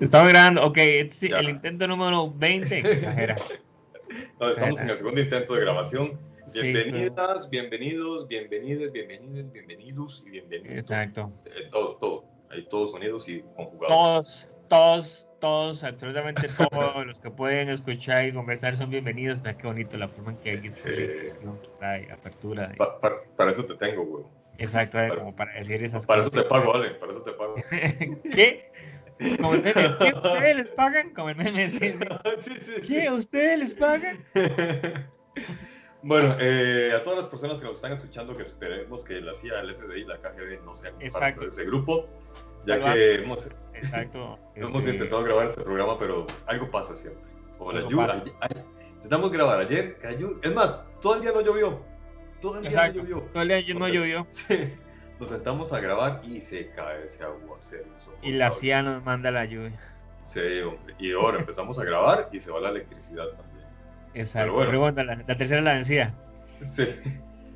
Estamos grabando, ok, este es Ya. el intento número 20, exagera. No, estamos en el segundo intento de grabación. Sí, Bienvenidas, bienvenidos, bienvenidas, bienvenidas, bienvenidos y bienvenidos. Exacto. Eh, todo, todo. Hay todos sonidos y conjugados. Todos, todos, todos, absolutamente todos los que pueden escuchar y conversar son bienvenidos. Mira qué bonito la forma en que hay esta Sí. introducción, la apertura. Pa- pa- para eso te tengo, güey. Exacto, eh, para- como para decir esas Para eso cosas. te pago, Ale. Para eso te pago. ¿Qué? Como el meme, ¿qué ustedes les pagan? Como el meme, sí, sí. Sí, sí, sí. ¿Qué ustedes les pagan? Bueno, eh, a todas las personas que nos están escuchando, que esperemos que la CIA, el FBI y la KGB no sean parte de ese grupo, ya que hemos, Exacto. hemos este, intentado grabar este programa, pero algo pasa siempre. Como la lluvia. intentamos grabar ayer, cayó. Es más, todo el día no llovió. Todo el día Exacto. no llovió. Todo el día no O sea, llovió Nos sentamos a grabar y se cae ese aguacero. y la. CIA nos manda la lluvia. Sí, hombre. Y ahora empezamos a grabar y se va la electricidad también. Exacto. bueno. La, la tercera es la vencida. Sí.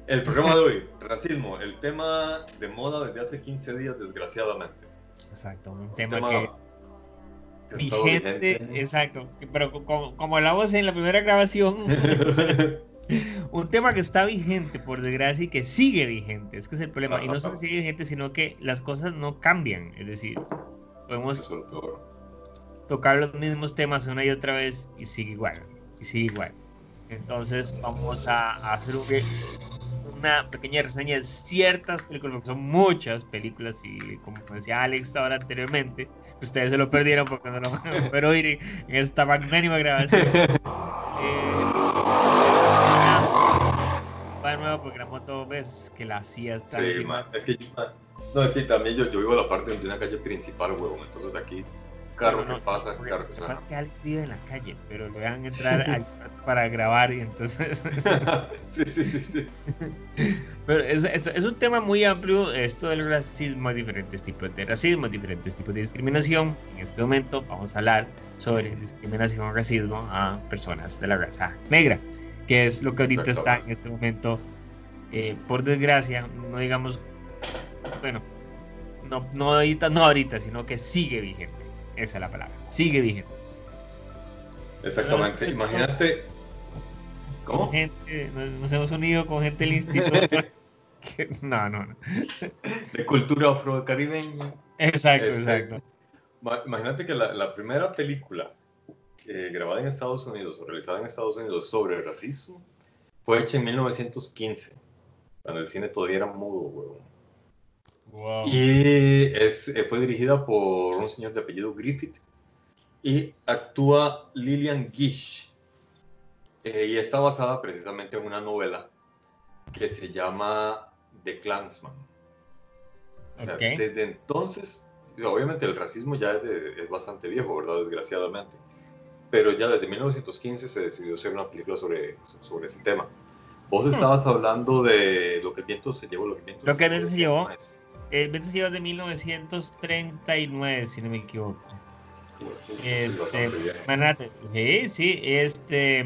El programa de hoy, racismo, el tema de moda desde hace 15 días, desgraciadamente. Exacto. Un Un tema que estado vigente, exacto. Pero co- como, como hablamos en la primera grabación, un tema que está vigente, por desgracia, y que sigue vigente. Es que es el problema. Y no solo sigue vigente, sino que las cosas no cambian. Es decir, podemos es tocar los mismos temas una y otra vez y sigue igual. Y sigue igual. Entonces vamos a, a hacer un- una pequeña reseña de ciertas películas, porque son muchas películas y como decía Alex ahora anteriormente, ustedes se lo perdieron porque no lo van a poder oír en esta magnánima grabación. Eh, va de nuevo porque la moto ves que la CIA está Sí, encima. man, es que yo- no, es que también yo, yo vivo en la parte de una calle principal, huevón. Entonces aquí, carro No, que pasa, carro que pasa que Alex vive en la calle, pero lo dejan entrar al para grabar y entonces... sí, sí, sí, sí. Pero es, es- es un tema muy amplio, esto del racismo, hay diferentes tipos de racismo, diferentes tipos de discriminación. En este momento vamos a hablar sobre discriminación o racismo a personas de la raza negra, que es lo que ahorita está en este momento, eh, por desgracia, no digamos, bueno, no, no, ahorita, no ahorita, sino que sigue vigente. Esa es la palabra, sigue vigente. Exactamente. Imagínate. Con ¿Cómo? gente, nos, hemos unido con gente del instituto. que- no, no, no. De cultura afrocaribeña. Exacto, Este, exacto. Ma- Imagínate que la, la primera película eh, grabada en Estados Unidos o realizada en Estados Unidos sobre el racismo fue hecha en 1915, cuando el cine todavía era mudo, huevón. Wow. Y es, eh, fue dirigida por un señor de apellido Griffith y actúa Lillian Gish. Eh, y está basada precisamente en una novela que se llama The Clansman. O sea, Ok. Desde entonces, obviamente el racismo ya es, de- es bastante viejo, ¿verdad? Desgraciadamente. Pero ya desde 1915 se decidió hacer una película sobre, sobre ese tema. Vos estabas hablando de lo que el viento se llevó, lo que el viento Hmm. Lo que el viento se llevó. El viento se lleva de 1939, si no me equivoco. Es Este, imagínate, sí, sí, este.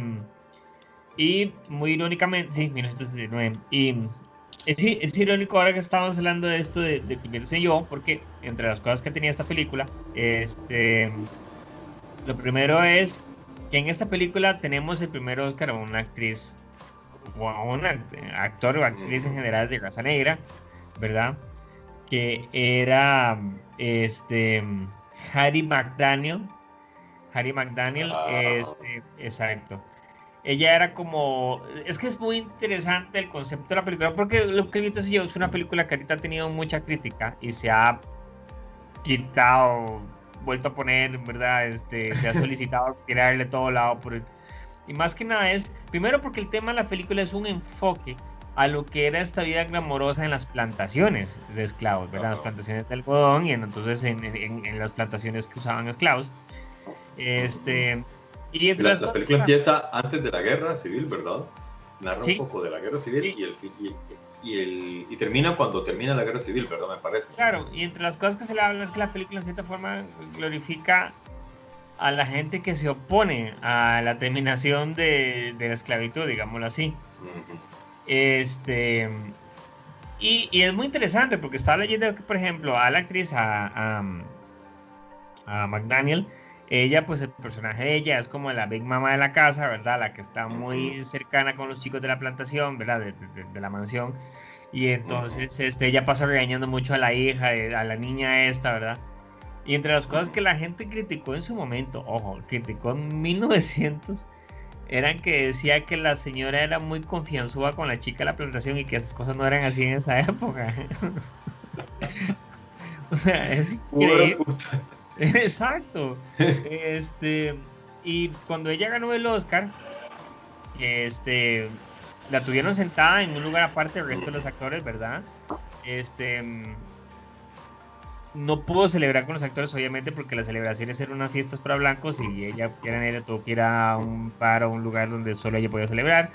Y muy irónicamente, sí, 1939. Y es, es irónico ahora que estamos hablando de esto de, de que el viento se llevó, porque entre las cosas que tenía esta película, este. Lo primero es que en esta película tenemos el primer Oscar a una actriz, o a un act- actor o actriz en general de raza negra, ¿verdad? Que era este Harry McDaniel. Harry McDaniel, Ah. este, exacto. Ella era como. Es que es muy interesante el concepto de la película, porque lo que llevó es una película que ahorita ha tenido mucha crítica y se ha quitado, vuelto a poner, ¿verdad? Este, se ha solicitado tirarle todo lado por el- Y más que nada es, primero porque el tema de la película es un enfoque a lo que era esta vida glamorosa en las plantaciones de esclavos, ¿verdad? Las plantaciones de algodón y entonces en, las plantaciones que usaban esclavos. Este, y la, la película empieza antes de la guerra civil, ¿verdad? Narra un poco de la guerra civil y, el, y, el, y termina cuando termina la guerra civil, ¿verdad? Me parece. Claro, y entre las cosas que se le habla es que la película en cierta forma glorifica a la gente que se opone a la terminación de, de la esclavitud, digámoslo así. Este. Y, y, es muy interesante porque estaba leyendo que, por ejemplo, a la actriz, a, a, McDaniel, ella, pues el personaje de ella es como la Big Mama de la casa, ¿verdad? La que está muy cercana con los chicos de la plantación, ¿verdad? De, de, la mansión. Y entonces este, ella pasa regañando mucho a la hija, a la niña esta, ¿verdad? Y entre las cosas que la gente criticó en su momento, ojo, criticó en 1900, eran que decía que la señora era muy confianzuda con la chica de la plantación y que esas cosas no eran así en esa época. o sea, es increíble. Exacto. Este, y cuando ella ganó el Oscar, este, la tuvieron sentada en un lugar aparte del resto de los actores, ¿verdad? Este, no pudo celebrar con los actores, obviamente, porque las celebraciones eran unas fiestas para blancos y ella quiera tuvo que ir a un par o un lugar donde solo ella podía celebrar.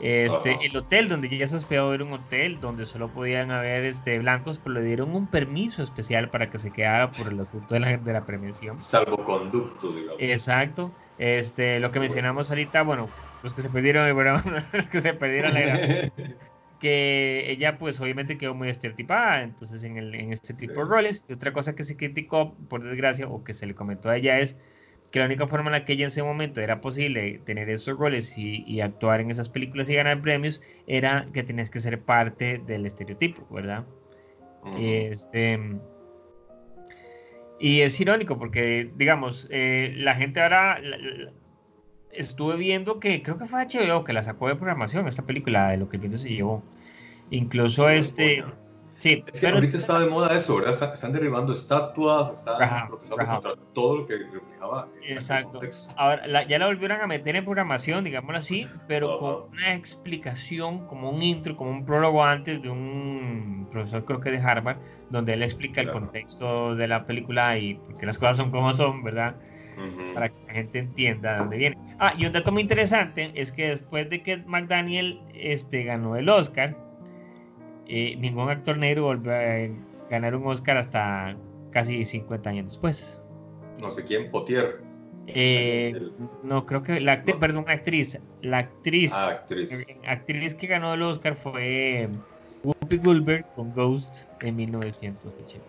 Este, el hotel donde ella se hospedó era un hotel donde solo podían haber este, blancos, pero le dieron un permiso especial para que se quedara por el asunto de la, de la prevención. Salvoconducto, digamos. Exacto. Este, lo que mencionamos ahorita, bueno, los que se perdieron, los que se perdieron la grabación. que ella pues obviamente quedó muy estereotipada entonces en, el, en este tipo de roles. Y otra cosa que se criticó, por desgracia, o que se le comentó a ella es que la única forma en la que ella en ese momento era posible tener esos roles y, y actuar en esas películas y ganar premios era que tenías que ser parte del estereotipo, ¿verdad? este, y es irónico porque, digamos, eh, la gente ahora estuve viendo que creo que fue HBO que la sacó de programación, esta película de lo que el viento se llevó. Incluso este. Sí, es que ahorita está de moda eso, ¿verdad? Están derribando estatuas, están protestando contra todo lo que reflejaba. Exacto. Ahora, ya la volvieron a meter en programación, digámoslo así, pero con una explicación, como un intro, como un prólogo antes de un profesor, creo que de Harvard, donde él explica el contexto de la película y por qué las cosas son como son, ¿verdad? para que la gente entienda de dónde viene. Ah, y un dato muy interesante es que después de que McDaniel este, ganó el Oscar, eh, ningún actor negro volvió a ganar un Oscar hasta casi 50 años después. No sé quién, Potier. Eh, no, creo que la actriz, perdón, actriz. La actriz, ah, actriz. Eh, actriz que ganó el Oscar fue Whoopi Goldberg con Ghost en 1980.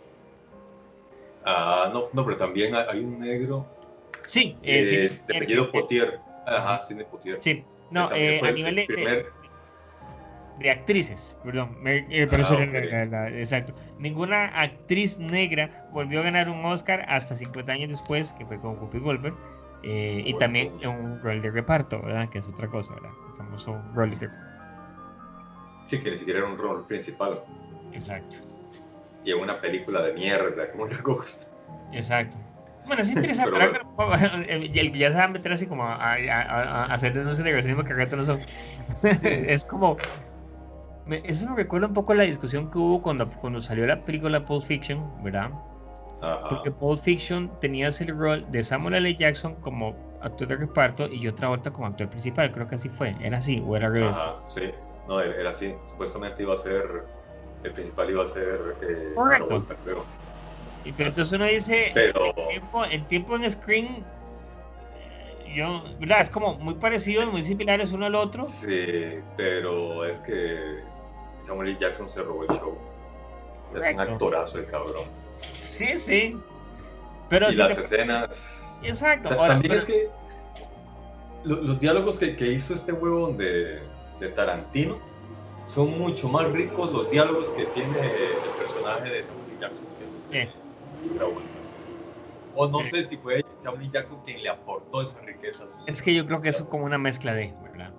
Ah, no, no, pero también hay un negro Sí, eh, sí. De apellido Potier. Ajá, Cine Potier. Sí, no, eh, a nivel de, de, actrices, perdón, me, eh, pero ah, exacto. Ninguna actriz negra volvió a ganar un Oscar hasta 50 años después, que fue con Whoopi Goldberg, eh, y también un rol de reparto, ¿verdad? Que es otra cosa, ¿verdad? El famoso rol de Sí, que ni siquiera era un rol principal. Exacto. Y en una película de mierda como una Ghost. Exacto. Bueno, es interesante, el que ya se va a meter así como a, a, hacer denuncias de racismo que acá no son. es como. Eso me recuerda un poco a la discusión que hubo cuando, cuando salió la película Pulp Fiction, ¿verdad? Porque Pulp Fiction tenía el rol de Samuel L. Jackson como actor de reparto y otra otra como actor principal. Creo que así fue. ¿Era así o era revés? sí, no, era así. Supuestamente iba a ser. El principal iba a ser. Eh, Correcto. Y pero entonces uno dice, en, tiempo, en screen, eh, yo, ¿verdad? Es como muy parecidos, muy similares uno al otro. Sí, pero es que Samuel L. Jackson se robó el show. Es un actorazo el cabrón. Sí, sí. Pero y las escenas. Exacto. también es que los, diálogos que, que, hizo este huevo de, de Tarantino son mucho más ricos los diálogos que tiene el personaje de Samuel L. Jackson. Sí. O no sé si fue Samuel Jackson quien le aportó esa riqueza. Es que yo creo que es como una mezcla de, ¿verdad?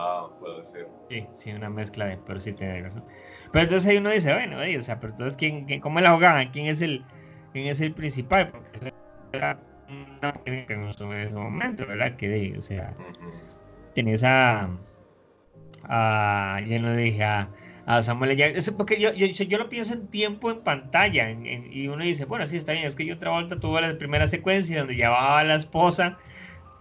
Ah, puede ser. Sí, sí, una mezcla de, pero sí tiene razón. Pero entonces ahí uno dice, bueno, o sea, pero entonces, ¿quién, quién, ¿cómo es la jugada? ¿Quién es el, quién es el principal? Porque era una que en ese momento, ¿verdad? Que, o sea, tiene esa Ah, yo no dije a, a Samuel. Jackson. porque yo, yo, yo, lo pienso en tiempo en pantalla. y uno dice, bueno, sí, está bien. Es que yo Travolta tuvo la primera secuencia donde llevaba a la esposa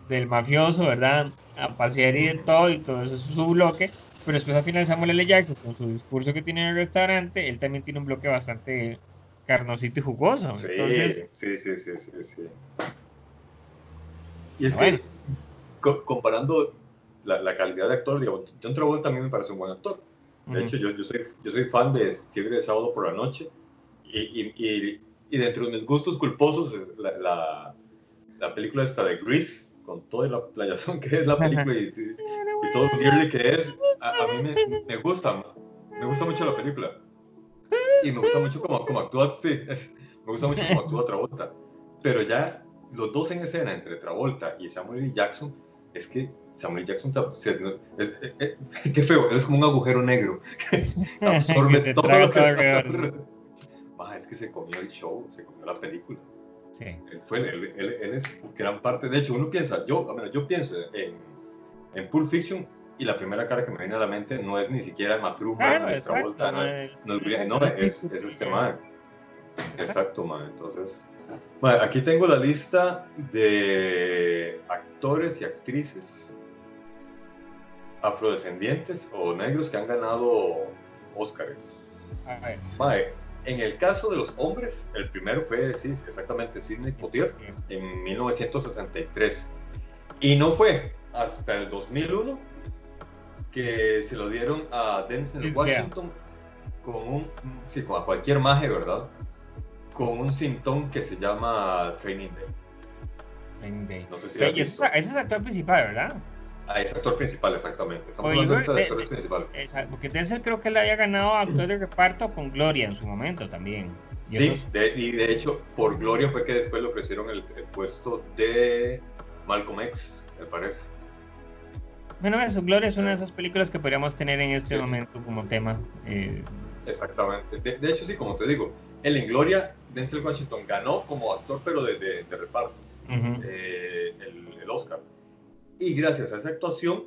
del mafioso, ¿verdad? A pasear y de todo, y todo eso es su bloque. Pero después al final Samuel L. Jackson, con su discurso que tiene en el restaurante, él también tiene un bloque bastante carnosito y jugoso. Sí, Entonces, sí, sí, sí, sí, sí. Y es que, comparando la, calidad de actor, digamos, John Travolta también me parece un buen actor. De hecho, yo, yo, soy, yo soy fan de Fiebre de Sábado por la Noche y, y, y, dentro de mis gustos culposos, la, la, la película esta de Grease, con toda la playazón que es la película y, todo lo girly que es, a, mí me, me, gusta, me gusta mucho la película. Y me gusta mucho como, como actúa, sí, me gusta mucho como actúa Travolta. Pero ya los dos en escena, entre Travolta y Samuel L. Jackson, es que Samuel Jackson es, es, eh, eh, qué feo, es como un agujero negro. absorbe todo lo que pasa. es que se comió el show, se comió la película. Sí. Él, fue, él, él, es gran parte. De hecho, uno piensa, yo, yo pienso en, en Pulp Fiction y la primera cara que me viene a la mente no es ni siquiera Matruja, claro, no es Travolta, no, es, no, es, no, es, es este man. Exacto, man. Entonces, man, aquí tengo la lista de actores y actrices afrodescendientes o negros que han ganado Óscares. En el caso de los hombres, el primero fue sí, exactamente Sidney Poitier en 1963. Y no fue hasta el 2001 que se lo dieron a Denzel Washington con un, sí, con a cualquier maje, ¿verdad? Con un sintón que se llama Training Day. Training Day. No sé si ese, es, ese es el actor principal, ¿verdad? Ah, es actor principal, exactamente. Estamos hablando de, actores principales. Exacto, porque Denzel creo que le haya ganado actor de reparto con Gloria en su momento también. Sí, y de hecho, por Gloria fue que después le ofrecieron el, puesto de Malcolm X, me parece. Bueno, eso, Gloria es una de esas películas que podríamos tener en este momento como tema. Eh. Exactamente. De, hecho, sí, como te digo, él en Gloria, Denzel Washington ganó como actor, pero de, de reparto, eh, el, el Oscar. Y gracias a esa actuación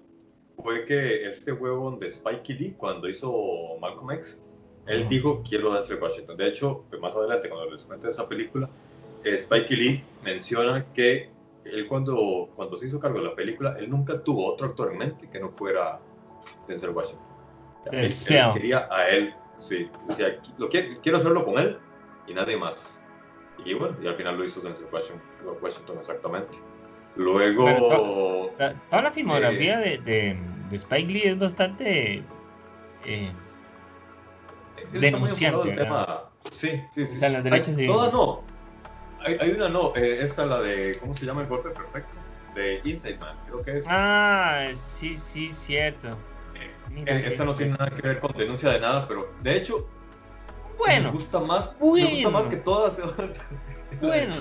fue que este huevo de Spike Lee, cuando hizo Malcolm X, él dijo, quiero Denzel Washington. De hecho, pues, más adelante, cuando les cuente esa película, eh, Spike Lee menciona que él cuando, cuando se hizo cargo de la película, él nunca tuvo otro actor en mente que no fuera Denzel Washington. Él, quería a él, sí. Decía, lo quiero, quiero hacerlo con él y nadie más. Y bueno, y al final lo hizo Denzel Washington, Washington exactamente. Luego. toda, la filmografía eh, de, de, Spike Lee es bastante. Eh, denunciante. Sí, sí, sí. O sea, las derechas sí. Todas no. Hay, hay, una no. Eh, esta, la de. ¿Cómo se llama el golpe perfecto? De Inside Man, creo que es. Ah, sí, sí, cierto. Eh, esta no tiene nada que ver con denuncia de nada, pero de hecho. Bueno. Me gusta más. Me gusta más que todas. Bueno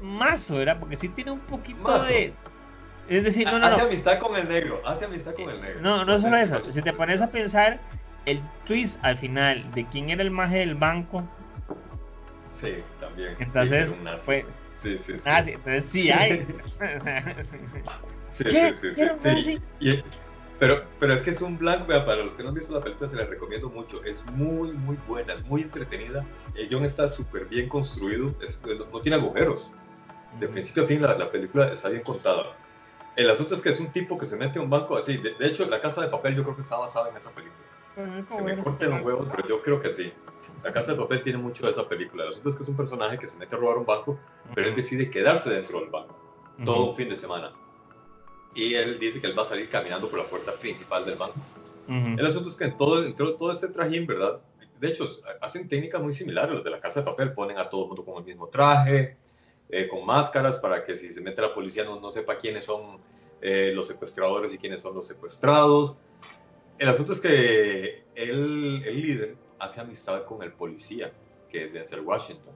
mazo, ¿verdad? Porque sí tiene un poquito de. Es decir, no, no, Hace amistad con el negro, hace amistad con el negro. No, no solo eso. Si te pones a pensar, el twist al final de quién era el maje del banco. Sí, también. Entonces, fue. Sí, sí, sí. Ah, sí, entonces sí hay. sí, ¿Qué? sí, sí, sí. Y, pero, pero es que es un blanco, para los que no han visto la película se la recomiendo mucho, es muy, muy buena, es muy entretenida, el guion está súper bien construido, no, tiene agujeros, de principio a fin la, la, película está bien contada. El asunto es que es un tipo que se mete a un banco así. De, hecho, La Casa de Papel yo creo que está basada en esa película. Que me corten los huevos, pero yo creo que sí. La Casa de Papel tiene mucho de esa película. El asunto es que es un personaje que se mete a robar un banco, pero él decide quedarse dentro del banco todo un fin de semana. Y él dice que él va a salir caminando por la puerta principal del banco. El asunto es que en todo, en todo este trajín, ¿verdad? De hecho, hacen técnicas muy similares. Los de la Casa de Papel ponen a todo el mundo con el mismo traje, eh, con máscaras para que si se mete la policía no, no sepa quiénes son eh, los secuestradores y quiénes son los secuestrados. El asunto es que el, el líder hace amistad con el policía, que es Denzel Washington.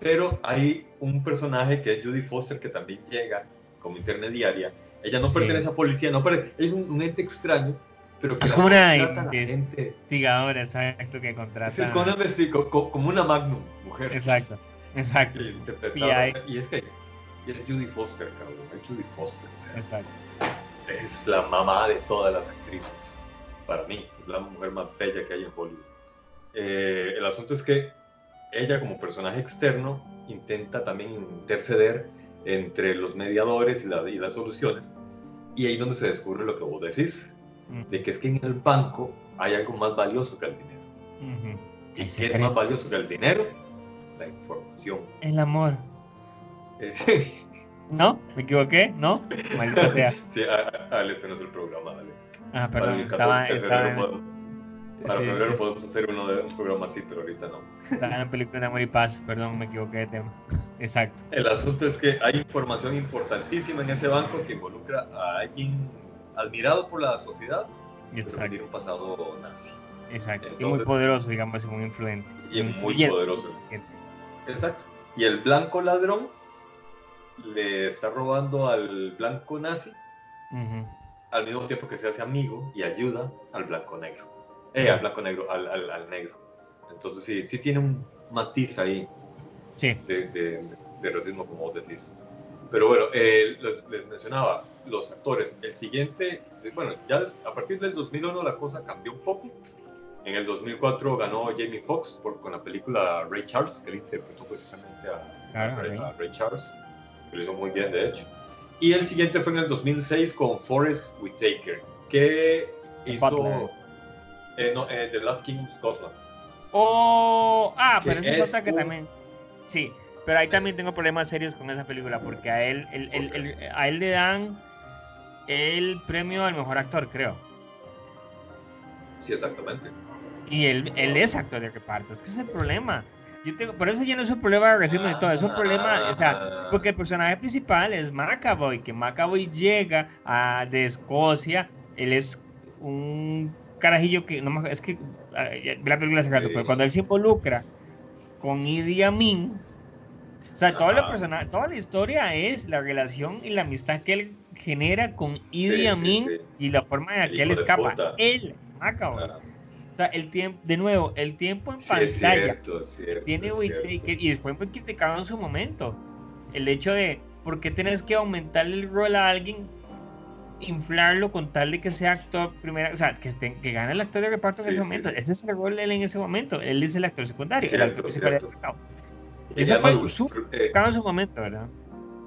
Pero hay un personaje que es Judy Foster que también llega como intermediaria. Ella no pertenece a policía, no es un, ente extraño, pero que es como una investigadora, exacto, que contrata. Es como una, como una magnum mujer. Exacto. Exacto. Y, es que y es Judy Foster, cabrón. Es Judy Foster. O sea. Exacto. es la mamá de todas las actrices. Para mí, es la mujer más bella que hay en Hollywood. Eh, el asunto es que ella como personaje externo intenta también interceder entre los mediadores y, y las soluciones. Y ahí es donde se descubre lo que vos decís, mm. de que es que en el banco hay algo más valioso que el dinero. ¿Y qué es más valioso que el dinero? La información. El amor. ¿No? ¿Me equivoqué? ¿No? Maldita sea. sí, Ale, este no es el programa, dale. Ah, perdón, estaba... estaba... Para febrero podemos hacer uno de un programa así, pero ahorita no. Estaba en la película de Amor y Paz, perdón, me equivoqué de tema. Exacto. El asunto es que hay información importantísima en ese banco que involucra a alguien admirado por la sociedad, Exacto. pero tiene un pasado nazi. Exacto. y muy poderoso, digamos, muy influente. Y muy poderoso. Exacto. Y el blanco ladrón le está robando al blanco nazi al mismo tiempo que se hace amigo y ayuda al blanco negro. Eh, al blanco negro, al, al, negro. Entonces sí, sí tiene un matiz ahí sí. de, de, racismo, como vos decís. Pero bueno, eh, les, mencionaba, los actores, el siguiente, bueno, ya a partir del 2001 la cosa cambió un poco. En el 2004 ganó Jamie Foxx con la película Ray Charles, que él interpretó precisamente a Ray Charles lo hizo muy bien, de hecho. Y el siguiente fue en el 2006 con Forrest Whitaker, que hizo eh, eh, The Last King of Scotland. Oh, ah, pero eso es otra que también. Sí, pero ahí también tengo problemas serios con esa película, porque a él, a él le dan el premio al mejor actor, creo. Sí, exactamente. Y él, él es actor de reparto, es que ese es el problema. Yo tengo, por eso ya no es un problema de racismo y todo, es un problema, o sea, porque el personaje principal es McAvoy, que McAvoy llega a, de Escocia, él es un carajillo que, no es que, la película se rato, pero cuando él se involucra con Idi Amin, o sea, toda la, persona, toda la historia es la relación y la amistad que él genera con Idi Amin y la forma en la que él escapa. Él, McAvoy sea, el tiempo, de nuevo, el tiempo en pantalla tiene y después fue criticado en su momento. El hecho de por qué tenés que aumentar el rol a alguien, inflarlo con tal de que sea actor primero, o sea, que, esté, que gane el actor de reparto en ese momento. Ese es el rol de él en ese momento. Él es el actor secundario. el actor secundario Eso fue súper eh, en su momento, ¿verdad?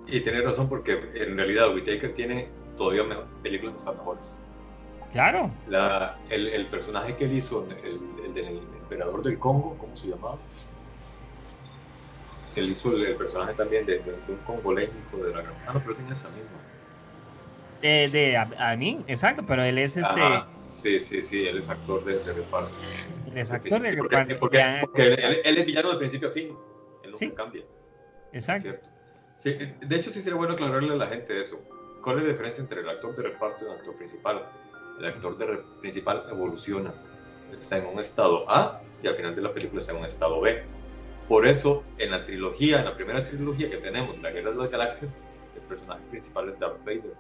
Y tiene razón porque en realidad Whitaker tiene todavía películas que están mejores. Claro. La, el, el, personaje que él hizo, el, el, del emperador del Congo, ¿cómo se llamaba? Él hizo el, personaje también de, de, un congoleño de la Ah, no, pero es en esa misma. Eh, de a, mí, exacto, pero él es este. sí, sí, sí, él es actor de, de reparto. Él es actor de reparto. Porque, porque, él, él, es villano de principio a fin. Él no sí. cambia. Exacto. Sí, de hecho, sí sería bueno aclararle a la gente eso. ¿Cuál es la diferencia entre el actor de reparto y el actor principal? El actor de principal evoluciona. Está en un estado A y al final de la película está en un estado B. Por eso, en la trilogía, en la primera trilogía que tenemos, La Guerra de las Galaxias, el personaje principal es Darth Vader.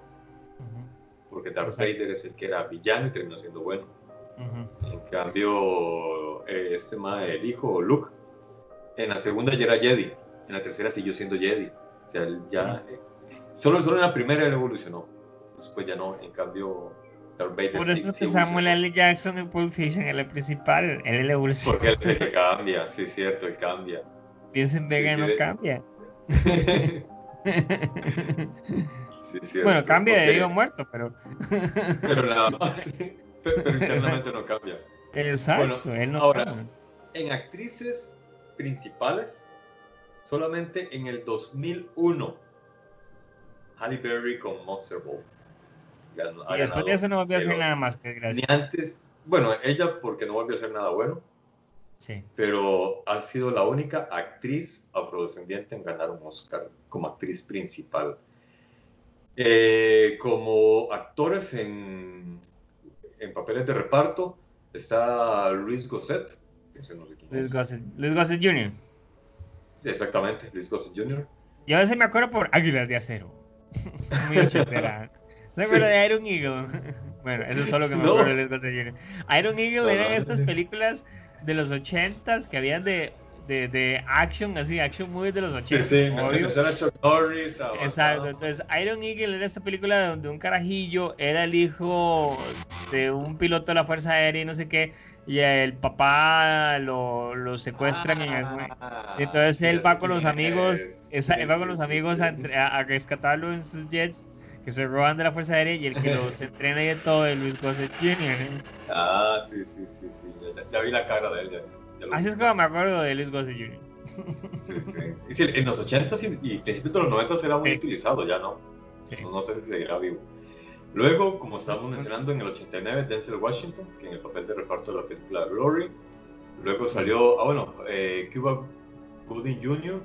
Porque Darth Vader es el que era villano y terminó siendo bueno. En cambio, eh, este mae, el hijo, Luke, en la segunda ya era Jedi, en la tercera siguió siendo Jedi. O sea, ya, eh, solo, solo en la primera él evolucionó, después ya no. En cambio, por eso que Samuel L. Jackson en Pulp Fiction es el principal, él es el evolución. Porque él es que cambia, sí, es cierto, él cambia. Piensa en Vega sí, no cambia. sí, bueno, cambia de vivo muerto, pero. pero nada más. Pero internamente no cambia. Exacto, bueno, él no Ahora, cambia. en actrices principales, solamente en el 2001, Halle Berry con Monster Ball y después de eso no volvió a hacer nada más que gracias. Ni antes, bueno, ella porque no volvió a hacer nada bueno. Sí. Pero ha sido la única actriz afrodescendiente en ganar un Oscar como actriz principal. Eh, como actores en, en, papeles de reparto está Luis Gosset. Luis Gosset, Luis Gosset Jr. Sí, exactamente, Luis Gosset Jr. Yo a veces me acuerdo por Águilas de Acero. Muy ochentera. ¿Se acuerda de Iron Eagle? bueno, eso es solo que me acuerdo de Iron Eagle eran estas películas de los ochentas que habían de de, de action, así, action movies de los 80. Sí, sí, obvio. Norris. Exacto, entonces Iron Eagle era esta película donde un carajillo era el hijo de un piloto de la Fuerza Aérea y no sé qué, y el papá lo, lo secuestran en Ah, y entonces él ya va con los amigos, es. esa- Sí, él va sí, con los sí, amigos sí. entre- a- a rescatarlo en sus jets que se roban de la Fuerza Aérea y el que los entrena y de todo es Luis Gossett Jr. Ah, sí, sí, sí, sí. Ya, ya vi la cara de él. Ya, Así vi. es como me acuerdo de Luis Gossett Jr. Sí, sí. Y en los 80s y, y principios de los 90s era muy Sí. utilizado, ya no. No, no sé si seguirá vivo. Luego, como estábamos mencionando, en el 89, Denzel Washington, que en el papel de reparto de la película Glory. Luego salió, ah, bueno, eh, Cuba Gooding Jr.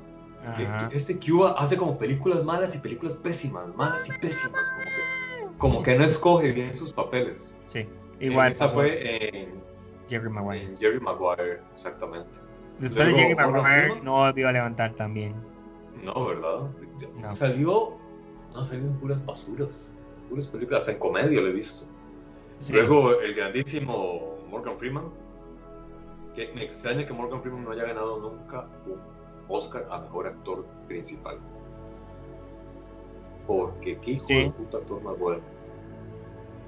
que- Ajá. que este Cuba hace como películas malas y películas pésimas, malas y pésimas, como que, como que no escoge bien sus papeles. Sí, igual Esa pasó fue en, Jerry Maguire. en Jerry Maguire, exactamente. Después de Jerry Maguire no volvió a levantar también. No, ¿verdad? No. Salió, no, salió en puras basuras, puras películas, hasta en comedia lo he visto. Sí. Luego el grandísimo Morgan Freeman, que me extraña que Morgan Freeman no haya ganado nunca un Oscar a Mejor Actor Principal. Porque qué hijo Sí. de puta actor más bueno.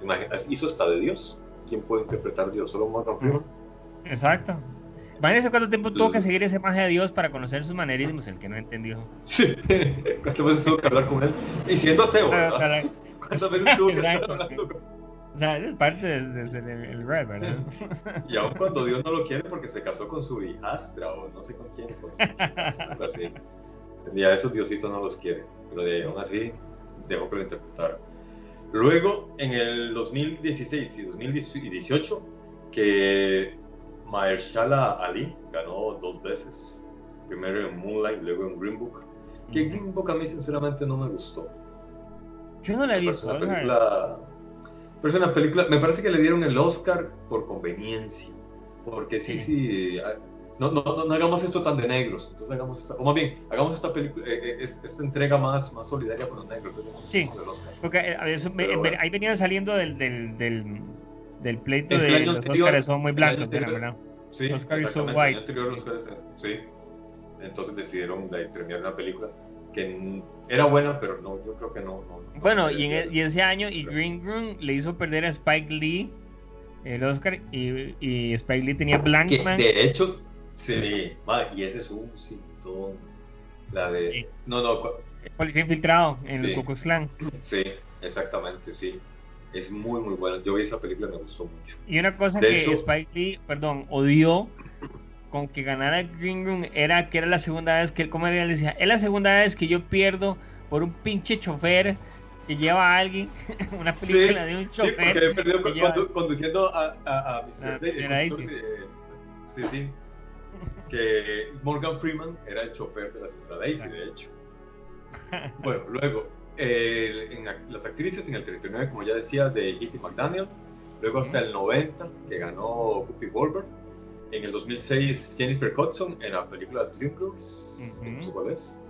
Imagina- hizo hasta de Dios. ¿Quién puede interpretar a Dios? Solo Morgan Freeman. Exacto. Imagínense cuánto tiempo tuvo que seguir esa imagen de Dios para conocer sus manerismos, el que no entendió. Sí. ¿Cuántas veces tuvo que hablar con él? Y siendo ateo, Pero, ¿verdad? ¿Cuántas veces tuvo que estar hablando con O sea, es parte de, de ser el, el red, ¿verdad? Y aun cuando Dios no lo quiere porque se casó con su hijastra o no sé con quién, algo así. Y a esos diositos no los quiere, pero de, aún así dejó que lo interpretara. Luego, en el 2016 y 2018, que Mahershala Ali ganó dos veces. Primero en Moonlight, luego en Green Book. Que. Green Book a mí sinceramente no me gustó. Yo no la he visto. una película, pero es una película, me parece que le dieron el Oscar por conveniencia, porque sí, Sí. sí, ah, no, no, no, no hagamos esto tan de negros, entonces hagamos esta, o más bien, hagamos esta película, eh, eh, es- esta entrega más, más solidaria con los negros, Sí. Porque eh, eso me- bueno. ahí venían saliendo del, del, del, del pleito Es de los anterior- Óscares son muy blancos, anterior- ¿verdad? Sí, Oscar is so exactamente, el año white, sí. Oscars, eh, sí, entonces decidieron de premiar una película que era buena, pero no, yo creo que no. no- no Bueno, y, en el- y ese año, y Green Room le hizo perder a Spike Lee el Oscar, y, y Spike Lee tenía Que, Blanksman. de hecho, sí, y ese es un sintón. La de. Sí. No, no, Policía infiltrado en Sí. el Klan. sí, exactamente, sí. Es muy, muy buena. Yo vi esa película y me gustó mucho. Y una cosa De que hecho- Spike Lee, perdón, odió con que ganara Green Room era que era la segunda vez que como él decía, es la segunda vez que yo pierdo por un pinche chofer que lleva a alguien, una Sí, película de un Sí, porque chofer. he perdido que lleva- conduciendo a, a, a. Ah, el conductor de- Sí, sí. Que Morgan Freeman era el chofer de la señora Daisy, de hecho. Bueno, luego, eh, en la- las actrices en el 39, como ya decía, de Hitty McDaniel. Luego hasta el 90, que ganó Whoopi Goldberg. En el 2006, Jennifer Hudson en la película Dreamgirls. Ujú. no sé cuál es.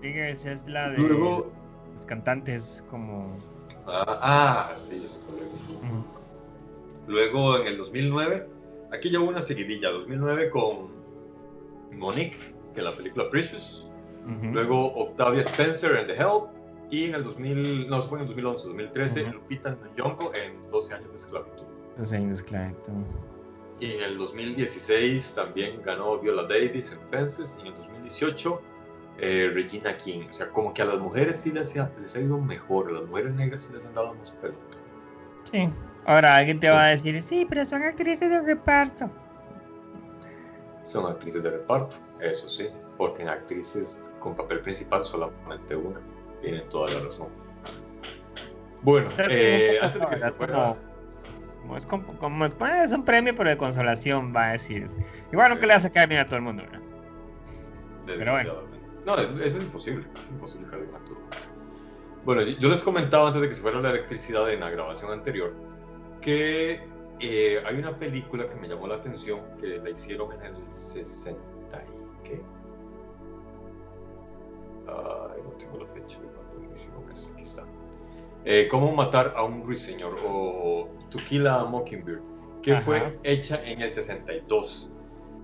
Figures es la de Luego, los cantantes como... ah, ah, sí, eso cuál es. Luego en el 2009, aquí ya hubo una seguidilla, 2009 con Monique, que es la película Precious. Ujú. Luego Octavia Spencer en The Help. Y en el 2000, no, fue en el 2011, 2013, Ujú. Lupita Nyong'o en 12 años de esclavitud. Dos años, claro. Y en el 2016 también ganó Viola Davis en Fences. Y en el 2018 eh, Regina King. O sea, como que a las mujeres sí les ha, les ha ido mejor. A las mujeres negras sí les han dado más pelota. Sí. Ahora alguien te va a decir, sí, pero son actrices de reparto. Son actrices de reparto, eso sí. Porque en actrices con papel principal solamente una. Tienen toda la razón. Bueno, Entonces, eh, antes de que se fuera... como, es, como, es, es un premio, pero de consolación, va a decir. Igual nunca le vas a caer bien a todo el mundo. Pero bueno. No, eso es imposible. Imposible ganar todo. Bueno, yo les comentaba antes de que se fuera la electricidad en la grabación anterior que eh, hay una película que me llamó la atención que la hicieron en el 60 y qué. Ay, no tengo la fecha de cuando hicieron. es- Aquí está. Eh, Cómo matar a un ruiseñor o To Kill a Mockingbird, que Ajá. fue hecha en el 62.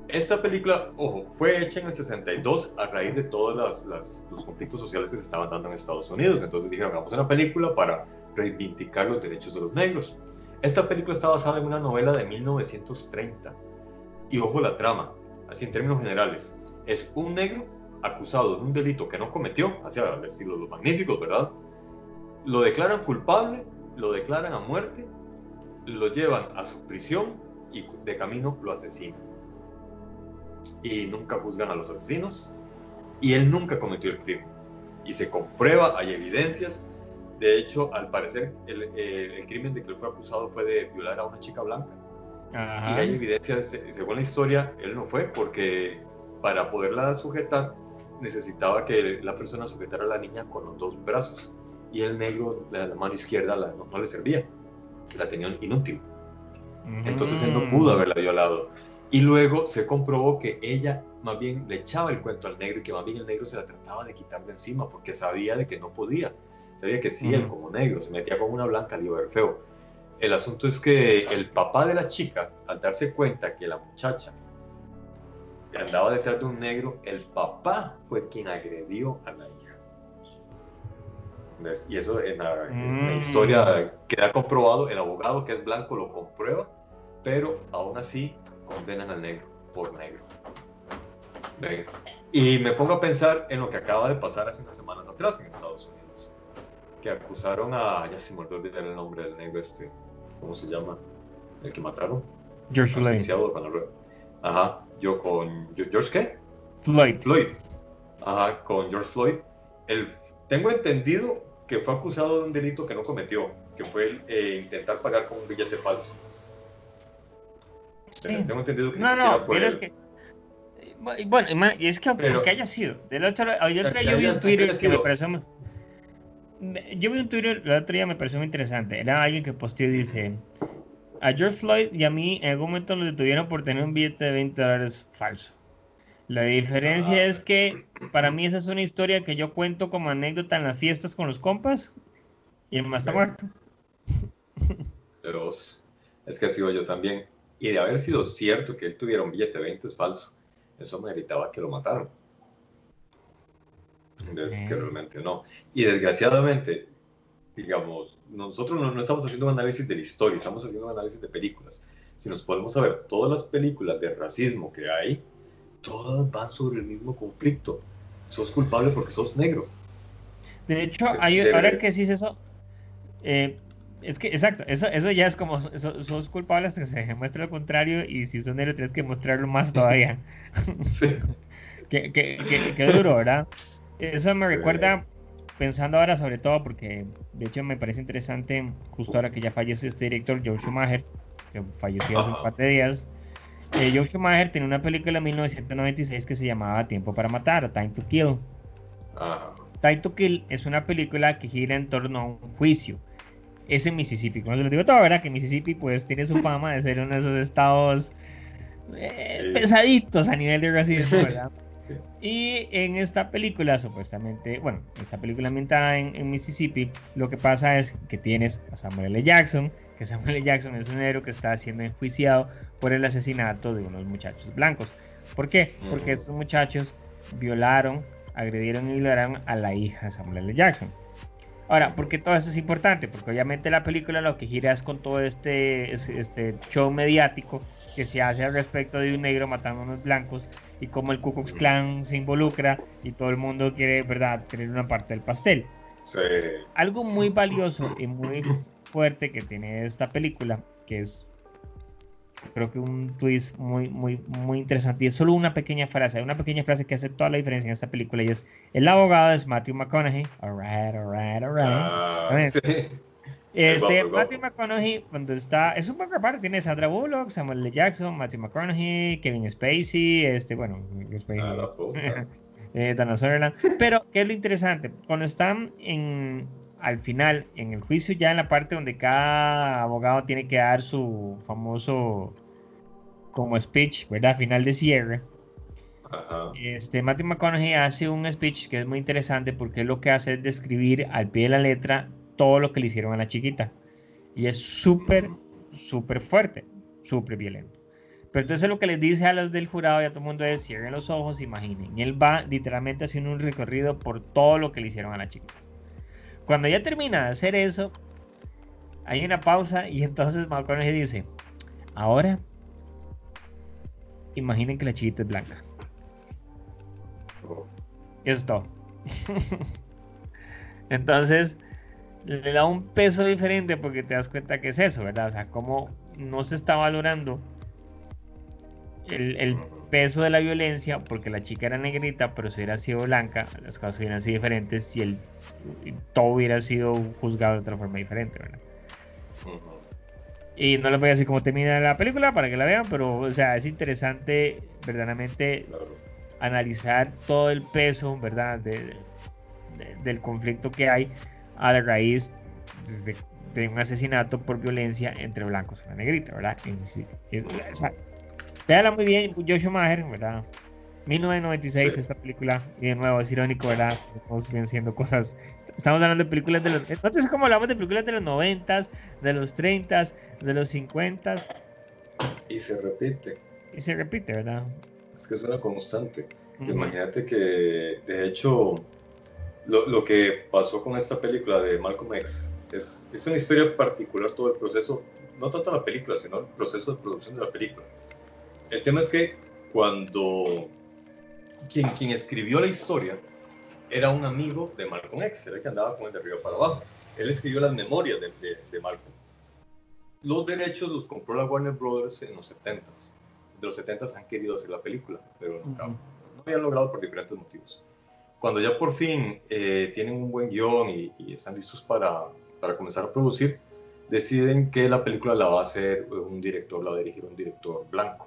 esta película, ojo, fue hecha en el 62 a raíz de todos los conflictos sociales que se estaban dando en Estados Unidos. Entonces dijeron, hagamos una película para reivindicar los derechos de los negros. Esta película está basada en una novela de 1930. Y ojo la trama, así en términos generales. Es un negro acusado de un delito que no cometió, hacia el estilo de los magníficos, ¿verdad? Lo declaran culpable, lo declaran a muerte, lo llevan a su prisión y de camino lo asesinan y nunca juzgan a los asesinos y él nunca cometió el crimen. Y se comprueba, hay evidencias. De hecho, al parecer, el, el, crimen de que él fue acusado fue de violar a una chica blanca. Y hay evidencias, según la historia, él no fue porque para poderla sujetar necesitaba que la persona sujetara a la niña con los dos brazos y el negro, la, mano izquierda, la, no, le servía, la tenía inútil. Entonces él no pudo haberla violado. Y luego se comprobó que ella más bien le echaba el cuento al negro y que más bien el negro se la trataba de quitar de encima porque sabía de que no podía. Sabía que si él como negro se metía con una blanca le iba a ver feo. El asunto es que el papá de la chica, al darse cuenta que la muchacha andaba detrás de un negro, el papá fue quien agredió a la hija. Y eso en la, en la, mm. historia queda comprobado, el abogado que es blanco lo comprueba, pero aún así condenan al negro por negro. Y me pongo a pensar en lo que acaba de pasar hace unas semanas atrás en Estados Unidos, que acusaron a, ya se me olvidó el nombre del negro este, ¿cómo se llama? El que mataron. George Floyd. Ajá, yo con, ¿George qué? Floyd. Floyd. Ajá, con George Floyd. El, tengo entendido que fue acusado de un delito que no cometió, que fue eh, intentar pagar con un billete falso. Tengo entendido que no, no, pero es que eh, bueno, y es que aunque haya sido, del otro, otro, yo vi un Twitter que me pareció muy, yo vi un Twitter el otro día me pareció muy interesante. Era alguien que posteó y dice: A George Floyd y a mí en algún momento lo detuvieron por tener un billete de 20 dólares falso. La diferencia es que para mí esa es una historia que yo cuento como anécdota en las fiestas con los compas y el más está muerto. Pero es que ha sido yo también. Y de haber sido cierto que él tuviera un billete de 20 es falso, eso meritaba que lo mataron. Es que realmente no. Y desgraciadamente, digamos, nosotros no, estamos haciendo un análisis de la historia, estamos haciendo un análisis de películas. Si nos podemos saber, todas las películas de racismo que hay, todas van sobre el mismo conflicto. Sos culpable porque sos negro. De hecho, hay, ahora que es eso, eh, es que, exacto, eso, eso ya es como, sos culpables que se demuestre lo contrario y si son negros tienes que mostrarlo más todavía. Sí. qué, qué, qué, duro, ¿verdad? Eso me recuerda, pensando ahora sobre todo, porque de hecho me parece interesante, justo ahora que ya falleció este director, Joe Schumacher, que falleció hace un par de días. Eh, Joe Schumacher tiene una película en 1996 que se llamaba Tiempo para Matar, o Time to Kill. Time to Kill es una película que gira en torno a un juicio es en Mississippi. Como se lo digo todo, ¿verdad? Que Mississippi pues tiene su fama de ser uno de esos estados eh, pesaditos a nivel de racismo, ¿verdad? Y en esta película, supuestamente, bueno, esta película ambientada en, Mississippi, lo que pasa es que tienes a Samuel L. Jackson, que Samuel L. Jackson es un héroe que está siendo enjuiciado por el asesinato de unos muchachos blancos. ¿Por qué? Porque estos muchachos violaron, agredieron y violaron a la hija de Samuel L. Jackson. Ahora, ¿por qué todo eso es importante? Porque obviamente la película lo que gira es con todo este, este show mediático que se hace al respecto de un negro matando a unos blancos y cómo el Ku Klux Klan se involucra y todo el mundo quiere, ¿verdad?, tener una parte del pastel. Sí. Algo muy valioso y muy fuerte que tiene esta película, que es creo que un twist muy, muy, muy interesante. Y es solo una pequeña frase, una pequeña frase que hace toda la diferencia en esta película. Y es: el abogado es Matthew McConaughey. Alright, alright, alright. Este, Matthew McConaughey, cuando está, es un buen reparto, tiene Sandra Bullock, Samuel L. Jackson, Matthew McConaughey, Kevin Spacey, este, bueno, Spacey, ah, eh, Dana Sutherland. Pero, ¿qué es lo interesante? Cuando están en, al final, en el juicio, ya en la parte donde cada abogado tiene que dar su famoso como speech, ¿verdad? Final de cierre. Este, Matthew McConaughey hace un speech que es muy interesante porque lo que hace es describir al pie de la letra todo lo que le hicieron a la chiquita. Y es súper, súper fuerte, súper violento. Pero entonces lo que les dice a los del jurado y a todo el mundo es cierren los ojos, imaginen. Y él va literalmente haciendo un recorrido por todo lo que le hicieron a la chica. Cuando ya termina de hacer eso, hay una pausa y entonces McConaughey dice, ahora imaginen que la chiquita es blanca. Y eso es todo. entonces le da un peso diferente porque te das cuenta que es eso, ¿verdad? O sea, como no se está valorando el, peso de la violencia porque la chica era negrita, pero si hubiera sido blanca, las cosas hubieran sido diferentes si el, todo hubiera sido juzgado de otra forma diferente, ¿verdad? Y no les voy a decir cómo termina la película para que la vean, pero o sea, es interesante verdaderamente analizar todo el peso, ¿verdad? del conflicto que hay a la raíz de, un asesinato por violencia entre blancos y una negrita, ¿verdad? Véala muy bien, Joshua Maher, ¿verdad? 1996 esta película, y de nuevo es irónico, ¿verdad? Estamos viendo cosas. Estamos hablando de películas de los. Entonces, como hablamos de películas de los 90, de los 30, de los 50. Y se repite. Y se repite, ¿verdad? Es que es una constante. Imagínate que, de hecho, lo, lo, que pasó con esta película de Malcolm X es, es una historia particular, todo el proceso, no tanto la película, sino el proceso de producción de la película. El tema es que cuando quien, quien escribió la historia era un amigo de Malcolm X, era el que andaba con él de arriba para abajo. Él escribió las memorias de, de, Malcolm. Los derechos los compró la Warner Brothers en los 70s. De los 70s han querido hacer la película, pero no, no habían logrado por diferentes motivos cuando ya por fin eh, tienen un buen guion y, están listos para, para, comenzar a producir, deciden que la película la va a hacer un director, la va a dirigir un director blanco.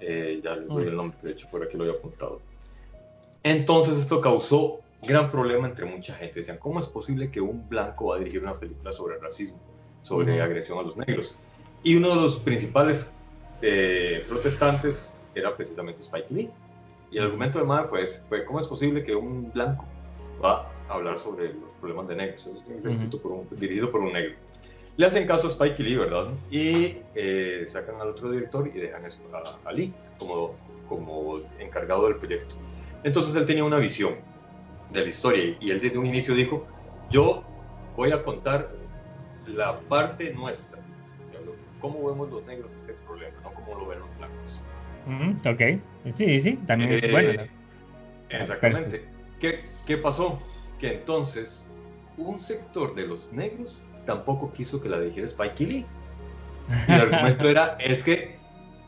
Eh, ya les doy el nombre, de hecho por aquí lo había apuntado. Entonces esto causó gran problema entre mucha gente. Decían, ¿cómo es posible que un blanco va a dirigir una película sobre racismo, sobre agresión a los negros? Y uno de los principales eh, protestantes era precisamente Spike Lee y el argumento de Mar fue, fue, ¿cómo es posible que un blanco va a hablar sobre los problemas de negros? Eso es por un, dirigido por un negro. Le hacen caso a Spike Lee, ¿verdad? Y eh, sacan al otro director y dejan a, a, Lee como, como encargado del proyecto. Entonces él tenía una visión de la historia y él desde un inicio dijo, yo voy a contar la parte nuestra, cómo vemos los negros este problema, no cómo lo ven los blancos ok, sí, sí, también es bueno. Eh, exactamente. ¿Qué, ¿Qué pasó? Que entonces un sector de los negros tampoco quiso que la dirigiera Spike Lee. Y el argumento era, es que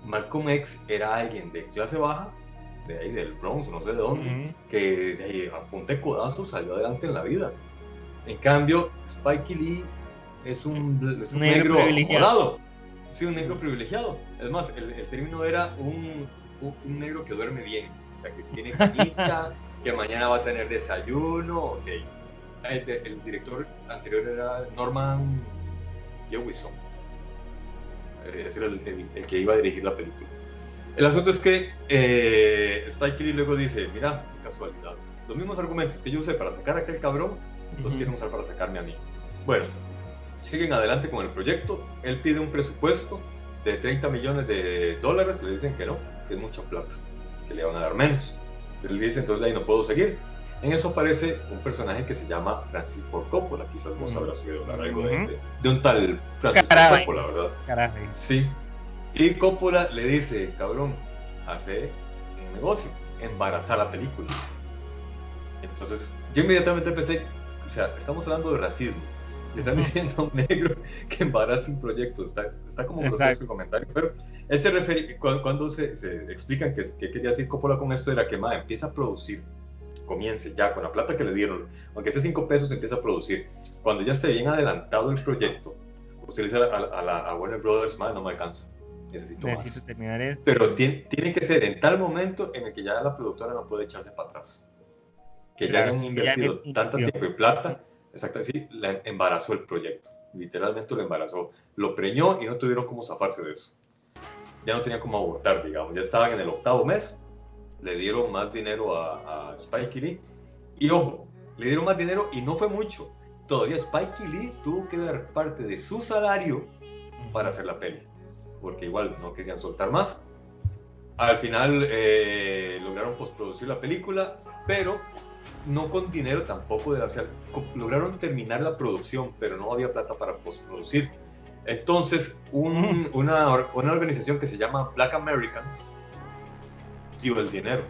Malcolm X era alguien de clase baja, de ahí del Bronx, no sé de dónde, que de ahí, a punta de codazo salió adelante en la vida. En cambio, Spike Lee es un, es un negro, negro Sí, un negro privilegiado. Es más, el, término era un, un, negro que duerme bien, o sea, que tiene quinta, que mañana va a tener desayuno, ok. El, director anterior era Norman Jewison. Eh, ese era el, que iba a dirigir la película. El asunto es que eh, Spike Lee luego dice, mira, casualidad, los mismos argumentos que yo usé para sacar a aquel cabrón, los quieren usar para sacarme a mí. Bueno, siguen adelante con el proyecto. Él pide un presupuesto de 30 millones de dólares, le dicen que no, que es mucha plata, que le van a dar menos. Él dice, entonces ahí no puedo seguir. En eso aparece un personaje que se llama Francis Ford Coppola, quizás vos habrás oído hablar algo de, de, un tal Francis Ford Coppola, ¿verdad? Sí. Y Coppola le dice, cabrón, hace un negocio, embarazar la película. Entonces, yo inmediatamente pensé, o sea, estamos hablando de racismo, le están diciendo a un negro que embaraza un proyecto. Está, está como grotesco el comentario. Pero él se refiere, cuando, se, se, explican que, que, quería decir Coppola con esto, era que ma, empieza a producir, comience ya con la plata que le dieron, aunque sea 5 pesos, empieza a producir. Cuando ya esté bien adelantado el proyecto, usted le dice a, a, la, a Warner Brothers, ma, no me alcanza. Necesito, Necesito más. terminar esto. Pero tiene, tiene, que ser en tal momento en el que ya la productora no puede echarse para atrás. Que ya hayan invertido tanto tiempo y plata Exacto, sí, la embarazó el proyecto. Literalmente lo embarazó. Lo preñó y no tuvieron cómo zafarse de eso. Ya no tenían cómo abortar, digamos. Ya estaban en el octavo mes. Le dieron más dinero a, a Spike Lee. Y ojo, le dieron más dinero y no fue mucho. Todavía Spike Lee tuvo que dar parte de su salario para hacer la peli. Porque igual no querían soltar más. al final eh, lograron postproducir la película, pero no con dinero tampoco de. O sea, lograron terminar la producción, pero no había plata para postproducir. Entonces, un, una, una organización que se llama Black Americans dio el dinero.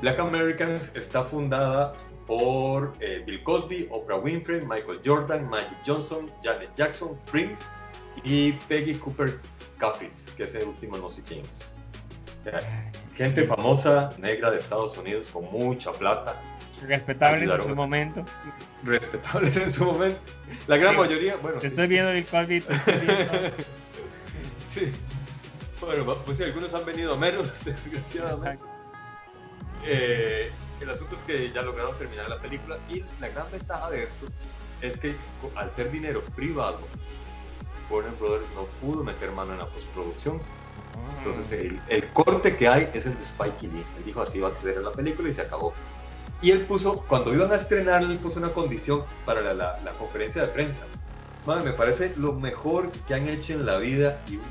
Black Americans está fundada por eh, Bill Cosby, Oprah Winfrey, Michael Jordan, Magic Johnson, Janet Jackson, Prince y Peggy Cooper Cuffins, que es el último no sé quién es. Gente famosa, negra de Estados Unidos, con mucha plata. Respetables en su momento. Respetables en su momento. La gran mayoría, bueno. Te estoy viendo Bill Cosby. sí. Bueno, pues sí, algunos han venido menos, desgraciadamente. Eh, el asunto es que ya lograron terminar la película y la gran ventaja de esto es que al ser dinero privado, Warner Brothers no pudo meter mano en la postproducción. Entonces el, el, corte que hay es el de Spike Lee. Él dijo así va a ser la película y se acabó. Y él puso, cuando iban a estrenar, él puso una condición para la, conferencia de prensa. Madre, me parece lo mejor que han hecho en la vida y un,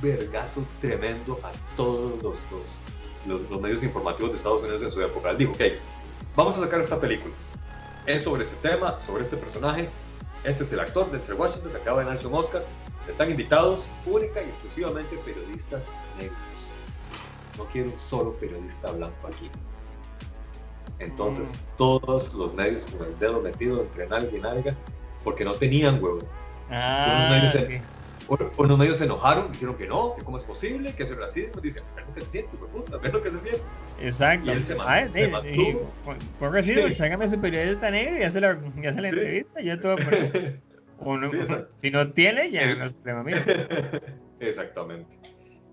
vergazo tremendo a todos los, dos los, medios informativos de Estados Unidos en su época. Él dijo, ok, vamos a sacar esta película. Es sobre este tema, sobre este personaje. Este es el actor, Denzel Washington, que acaba de ganarse un Oscar. Están invitados única y exclusivamente periodistas negros. No quiero un solo periodista blanco aquí. Entonces, mm. todos los medios con el dedo metido entre nalga y nalga, porque no tenían huevo. Ah, sí unos medios se enojaron, dijeron que no, que cómo es posible, que es racismo, dicen, ver lo que se siente, puta, ver lo que se siente. Exacto. Y él se, se mantuvo. Por racismo, sí. ese periodista negro y hace la, y hace la entrevista, yo todo por... O no, sí, si no tiene, ya no es problema mío. Exactamente.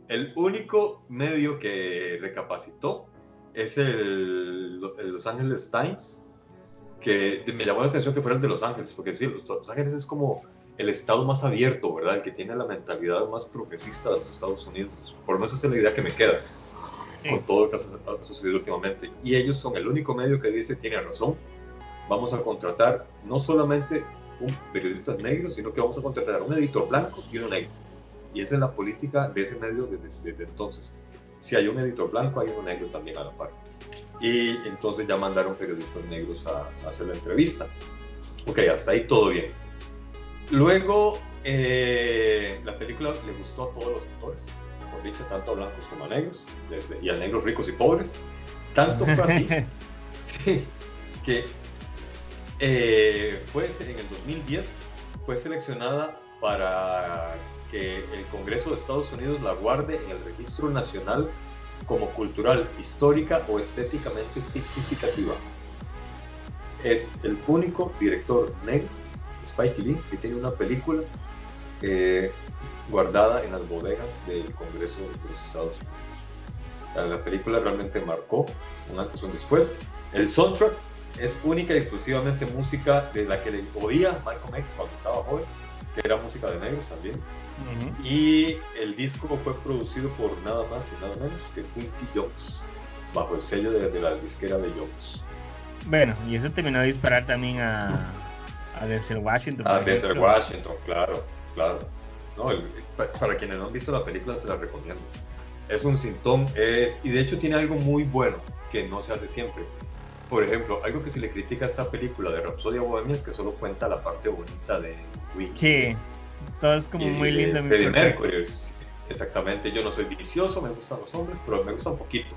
El único medio que recapacitó es el, el, Los Angeles Times, que me llamó la atención que fuera el de Los Ángeles, porque sí, Los, los Ángeles es como el Estado más abierto, ¿verdad? El que tiene la mentalidad más progresista de los Estados Unidos. Por lo menos esa es la idea que me queda con todo lo que ha sucedido últimamente. Y ellos son el único medio que dice, tiene razón, vamos a contratar no solamente un periodista negro, sino que vamos a contratar un editor blanco y uno negro. Y esa es la política de ese medio desde, entonces. Si hay un editor blanco, hay un negro también a la par. Y entonces ya mandaron periodistas negros a, a hacer la entrevista. Ok, hasta ahí todo bien Luego, eh, la película le gustó a todos los actores, por dicho, tanto a blancos como a negros, y a negros ricos y pobres. Tanto fue así que eh, fue en el 2010 fue seleccionada para el Congreso de Estados Unidos la guarde en el Registro Nacional como cultural, histórica o estéticamente significativa. Es el único director negro Spike Lee, que tiene una película eh, guardada en las bodegas del Congreso de los Estados Unidos. La película realmente marcó un antes y un después. El soundtrack es única y exclusivamente música de la que le oía Michael X cuando estaba joven, que era música de negros también. Y el disco fue producido por nada más y nada menos que Quincy Jones, bajo el sello de, de la disquera de Jones. Bueno, y eso terminó de disparar también a, a Denzel Washington. A Denzel Washington, claro, claro. No, para quienes no han visto la película se la recomiendo. Es un sintón, es, y de hecho tiene algo muy bueno que no se hace siempre. Por ejemplo, algo que se le critica a esta película de Rhapsodia Bohemia es que solo cuenta la parte bonita de Queen. Sí, todo es como muy lindo. De Mercury, exactamente. Yo no soy vicioso, me gustan los hombres, pero me gusta un poquito.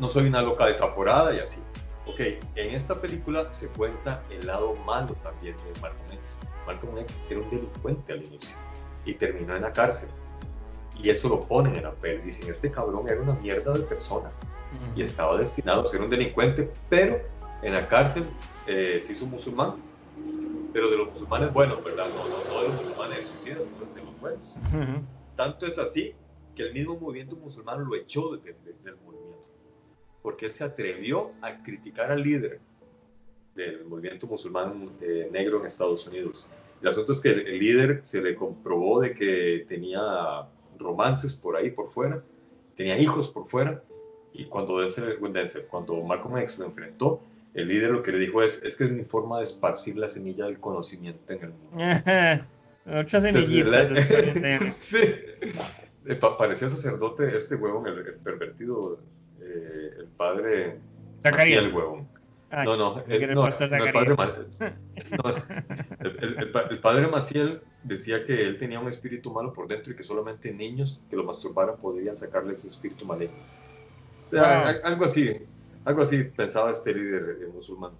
No soy una loca desaforada y así. Ok, en esta película se cuenta el lado malo también de Malcolm X. Malcolm X era un delincuente al inicio y terminó en la cárcel. Y eso lo ponen en la peli. Dicen, este cabrón era una mierda de persona y estaba destinado a ser un delincuente, pero en la cárcel eh, se hizo musulmán. Pero de los musulmanes buenos, ¿verdad? No, no, no de los musulmanes suicidas, sino de los buenos. Tanto es así que el mismo movimiento musulmán lo echó del movimiento porque él se atrevió a criticar al líder del movimiento musulmán eh, negro en Estados Unidos. El asunto es que el, líder se le comprobó de que tenía romances por ahí, por fuera, tenía hijos por fuera, y cuando, cuando Malcolm X lo enfrentó, el líder lo que le dijo es, es que es mi forma de esparcir la semilla del conocimiento en el mundo. Ocho semillitas. sí. eh, parecía sacerdote este huevón, el, pervertido, eh, el padre Zacarías. el huevón. no, no, el, no, el, padre Maciel, el, padre Maciel decía que él tenía un espíritu malo por dentro y que solamente niños que lo masturbaran podrían sacarle ese espíritu maligno. Algo así, algo así pensaba este líder musulmán.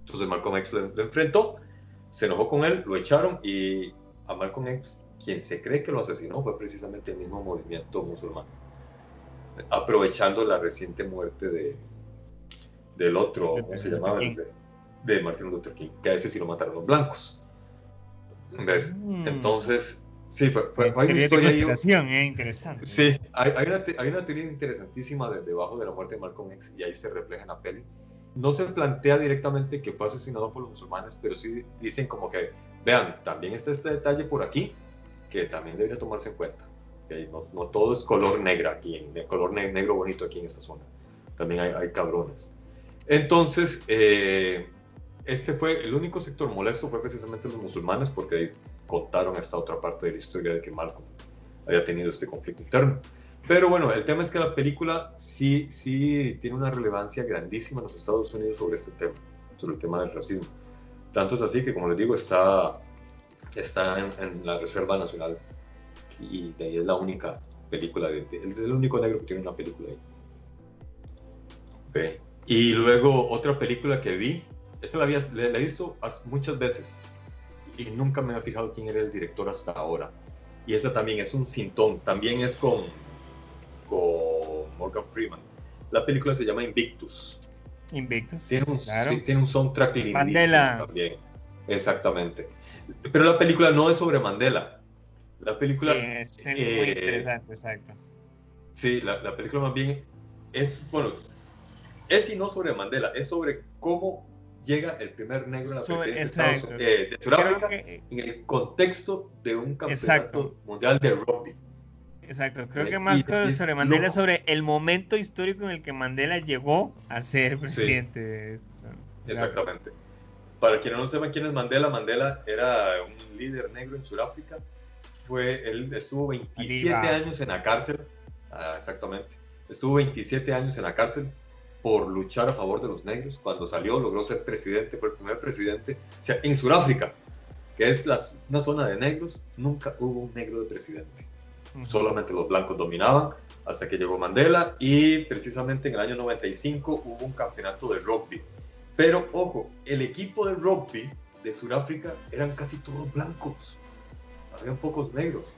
Entonces Malcolm X lo, enfrentó, se enojó con él, lo echaron y a Malcolm X, quien se cree que lo asesinó, fue precisamente el mismo movimiento musulmán, aprovechando la reciente muerte de, del otro, ¿cómo se llamaba? De, Martin Luther King, que a ese sí lo mataron los blancos. ¿Ves? Mm. Entonces, sí, fue, fue hay una historia ahí. Eh, interesante. Sí, hay, hay, una, hay, una, teoría interesantísima debajo de la muerte de Malcolm X y ahí se refleja en la peli no se plantea directamente que fue asesinado por los musulmanes, pero sí dicen como que, vean, también está este detalle por aquí que también debería tomarse en cuenta. No, todo es color negro aquí, en, color negro bonito aquí en esta zona. También hay, cabrones. Entonces, eh, este fue el único sector molesto fue precisamente los musulmanes porque contaron esta otra parte de la historia de que Malcolm había tenido este conflicto interno. Pero bueno, el tema es que la película sí, sí tiene una relevancia grandísima en los Estados Unidos sobre este tema, sobre el tema del racismo. Tanto es así que, como les digo, está, está en, la Reserva Nacional y de ahí es la única película, de, es el único negro que tiene una película ahí. Y luego otra película que vi, esa la, había, la he visto muchas veces y nunca me había fijado quién era el director hasta ahora. Y esa también es un cintón, también es con con Morgan Freeman. La película se llama Invictus. Invictus. Tiene un, tiene un soundtrack Mandela. también. Exactamente. Pero la película no es sobre Mandela. La película. Sí, es muy eh, interesante, exacto. Sí, la, la, película más bien es, bueno, es y no sobre Mandela, es sobre cómo llega el primer negro a la presidencia de, eh, Sudáfrica en el contexto de un campeonato mundial de rugby. Exacto, creo que más que sobre Mandela es sobre el momento histórico en el que Mandela llegó a ser presidente. Exactamente. Para quienes no sepan quién es Mandela, Mandela era un líder negro en Sudáfrica. Fue, él estuvo 27 años en la cárcel. Ah, exactamente. Estuvo 27 años en la cárcel por luchar a favor de los negros. Cuando salió, logró ser presidente, fue el primer presidente. O sea, en Sudáfrica, que es la, una zona de negros, nunca hubo un negro de presidente solamente los blancos dominaban hasta que llegó Mandela y precisamente en el año 95 hubo un campeonato de rugby. Pero ojo, el equipo de rugby de Sudáfrica eran casi todos blancos, habían pocos negros.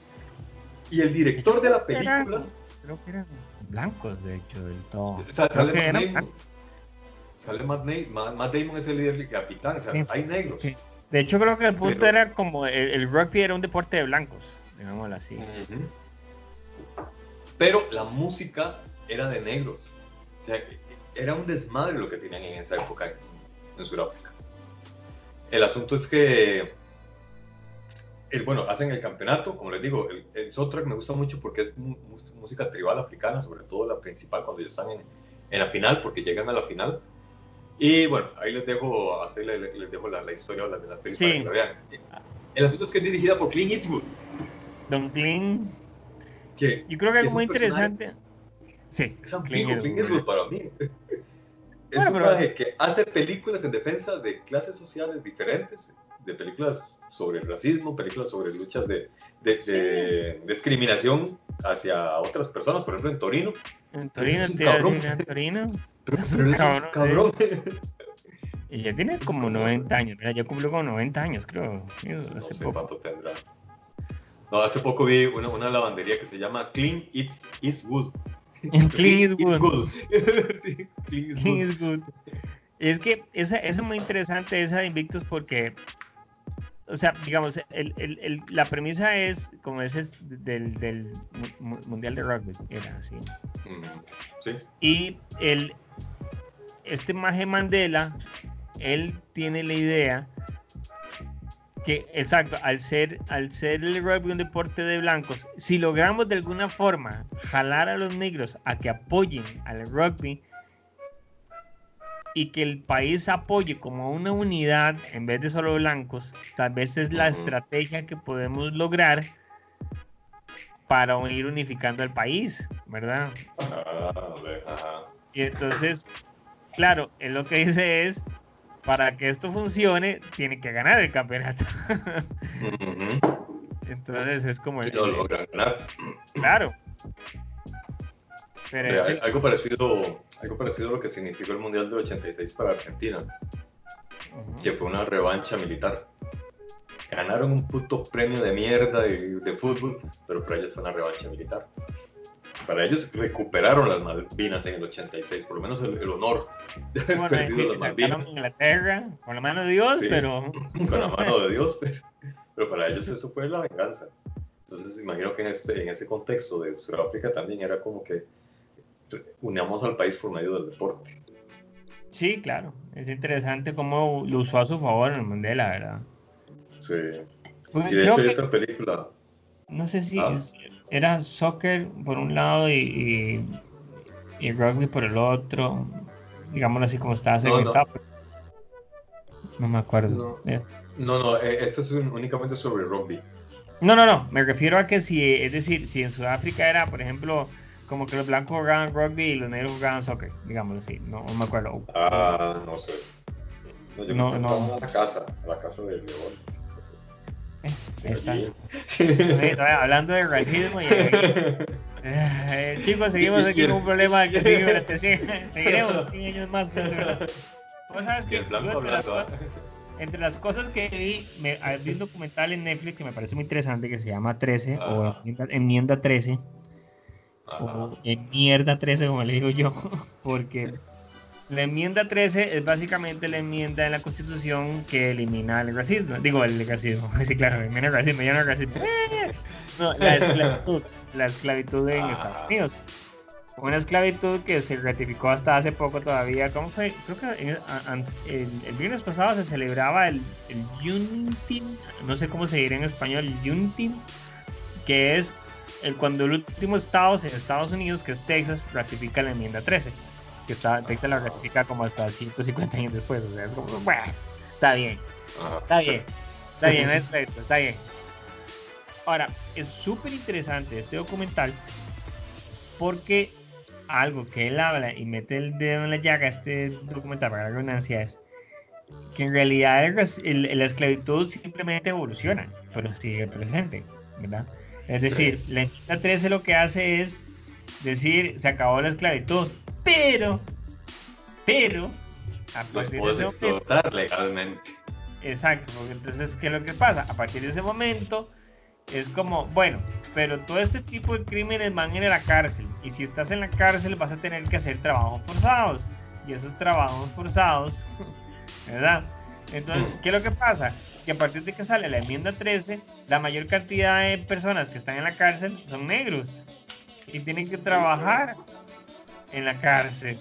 Y el director de la película... creo que eran blancos, de hecho, del todo. sale, Matt Damon, sale Matt, Damon, es el líder del capitán, o sea, hay negros. De hecho, creo que el punto era como el, rugby era un deporte de blancos, digámoslo así. Pero la música era de negros. era un desmadre lo que tenían en esa época en, Sudáfrica. El asunto es que, el, bueno, hacen el campeonato, como les digo, el, el soundtrack me gusta mucho porque es música tribal africana, sobre todo la principal cuando ya están en, en, la final, porque llegan a la final. Y bueno, ahí les dejo, hacer, les, dejo la, historia de la película para que la vean. El asunto es que es dirigida por Clint Eastwood. Don Clint yo creo que es muy interesante. Sí, es ambiguo, Clint para mí. Es un personaje que hace películas en defensa de clases sociales diferentes, de películas sobre racismo, películas sobre luchas de, de, discriminación hacia otras personas, por ejemplo en Torino. En Torino, en Torino. Pero, es un cabrón. Y ya tiene como 90 años, mira, yo cumplo como 90 años, creo. Hace no sé cuánto tendrá. No, hace poco vi una, una lavandería que se llama Clean It's, It's Good. Clean It's Good. sí, Clean It's Good. Es que esa, es muy interesante esa de Invictus porque, o sea, digamos, el, el, la premisa es, como es del, del Mundial de Rugby, era así. Sí. Y el, este Maje Mandela, él tiene la idea que, exacto, al ser, al ser el rugby un deporte de blancos, si logramos de alguna forma jalar a los negros a que apoyen al rugby y que el país apoye como una unidad en vez de solo blancos, tal vez es la estrategia que podemos lograr para ir unificando el país, ¿verdad? Ah, ajá. Y entonces, claro, él lo que dice es, para que esto funcione, tiene que ganar el campeonato. Ujú. Entonces es como Y el... lo logran ganar. Claro. Pero el- algo, parecido, algo parecido a lo que significó el Mundial del 86 para Argentina, Ujú. que fue una revancha militar. Ganaron un puto premio de mierda de, de fútbol, pero para ellos fue una revancha militar. Para ellos recuperaron las Malvinas en el 86, por lo menos el, el honor de haber Bueno, perdido sí, las Malvinas. a Inglaterra con la mano de Dios, Sí. pero con la mano de Dios, pero, pero para ellos eso fue la venganza. Entonces imagino que en, este, en ese contexto de Sudáfrica también era como que unamos al país por medio del deporte. sí, claro. Es interesante cómo lo usó a su favor en el Mandela, ¿verdad? Sí. Porque Y de hecho hay que- otra película. no sé si Ah. es- era soccer por un lado y, y, y rugby por el otro, digámoslo así como estaba No, no. segmentado. pero No me acuerdo. No. Eh, No, no, eh, este es un- únicamente sobre rugby. No, no, no, me refiero a que si, es decir, si en Sudáfrica era, por ejemplo, como que los blancos jugaban rugby y los negros jugaban soccer, digámoslo así, no, no me acuerdo. Ah, no sé. No, yo No, no. a la casa, a la casa del león. Es-. Eh, Hablando de racismo y... Eh, chicos, seguimos aquí con un problema que sigue durante 100 seguiremos 100 años más. Pero, vos sabes que entre las cosas- entre las cosas que vi, me, ah, vi un documental en Netflix que me parece muy interesante que se llama 13 o Ajá. Enmienda, Enmienda 13 Ajá. O en mierda 13 como le digo yo, porque la enmienda 13 es básicamente la enmienda en la constitución que elimina el racismo, digo el racismo, sí claro, elimina el racismo, ya no el racismo, no, la esclavitud, la esclavitud en Ah. Estados Unidos. Una esclavitud que se ratificó hasta hace poco todavía. ¿Cómo fue? Creo que an- el, el viernes pasado se celebraba el, el Juneteenth, no sé cómo se dirá en español, Juneteenth, que es el, cuando el último estado en Estados Unidos, que es Texas, ratifica la enmienda 13. Que está, Texas la ratifica como hasta 150 años después. O sea, es como, bueno, está bien. Está bien, está bien, está bien. Ahora, es súper interesante este documental porque algo que él habla y mete el dedo en la llaga, este documental, para la redundancia, es que en realidad el ras- el- la esclavitud simplemente evoluciona, pero sigue presente, ¿verdad? Es decir, la enmienda 13 lo que hace es decir, se acabó la esclavitud, pero, pero, a Los partir de ese momento, legalmente. Exacto, porque entonces, ¿qué es lo que pasa? A partir de ese momento, es como, bueno, pero todo este tipo de crímenes van a la cárcel. Y si estás en la cárcel, vas a tener que hacer trabajos forzados. Y esos trabajos forzados, ¿verdad? Entonces, ¿qué es lo que pasa? Que a partir de que sale la enmienda 13, la mayor cantidad de personas que están en la cárcel son negros. Y tienen que trabajar en la cárcel.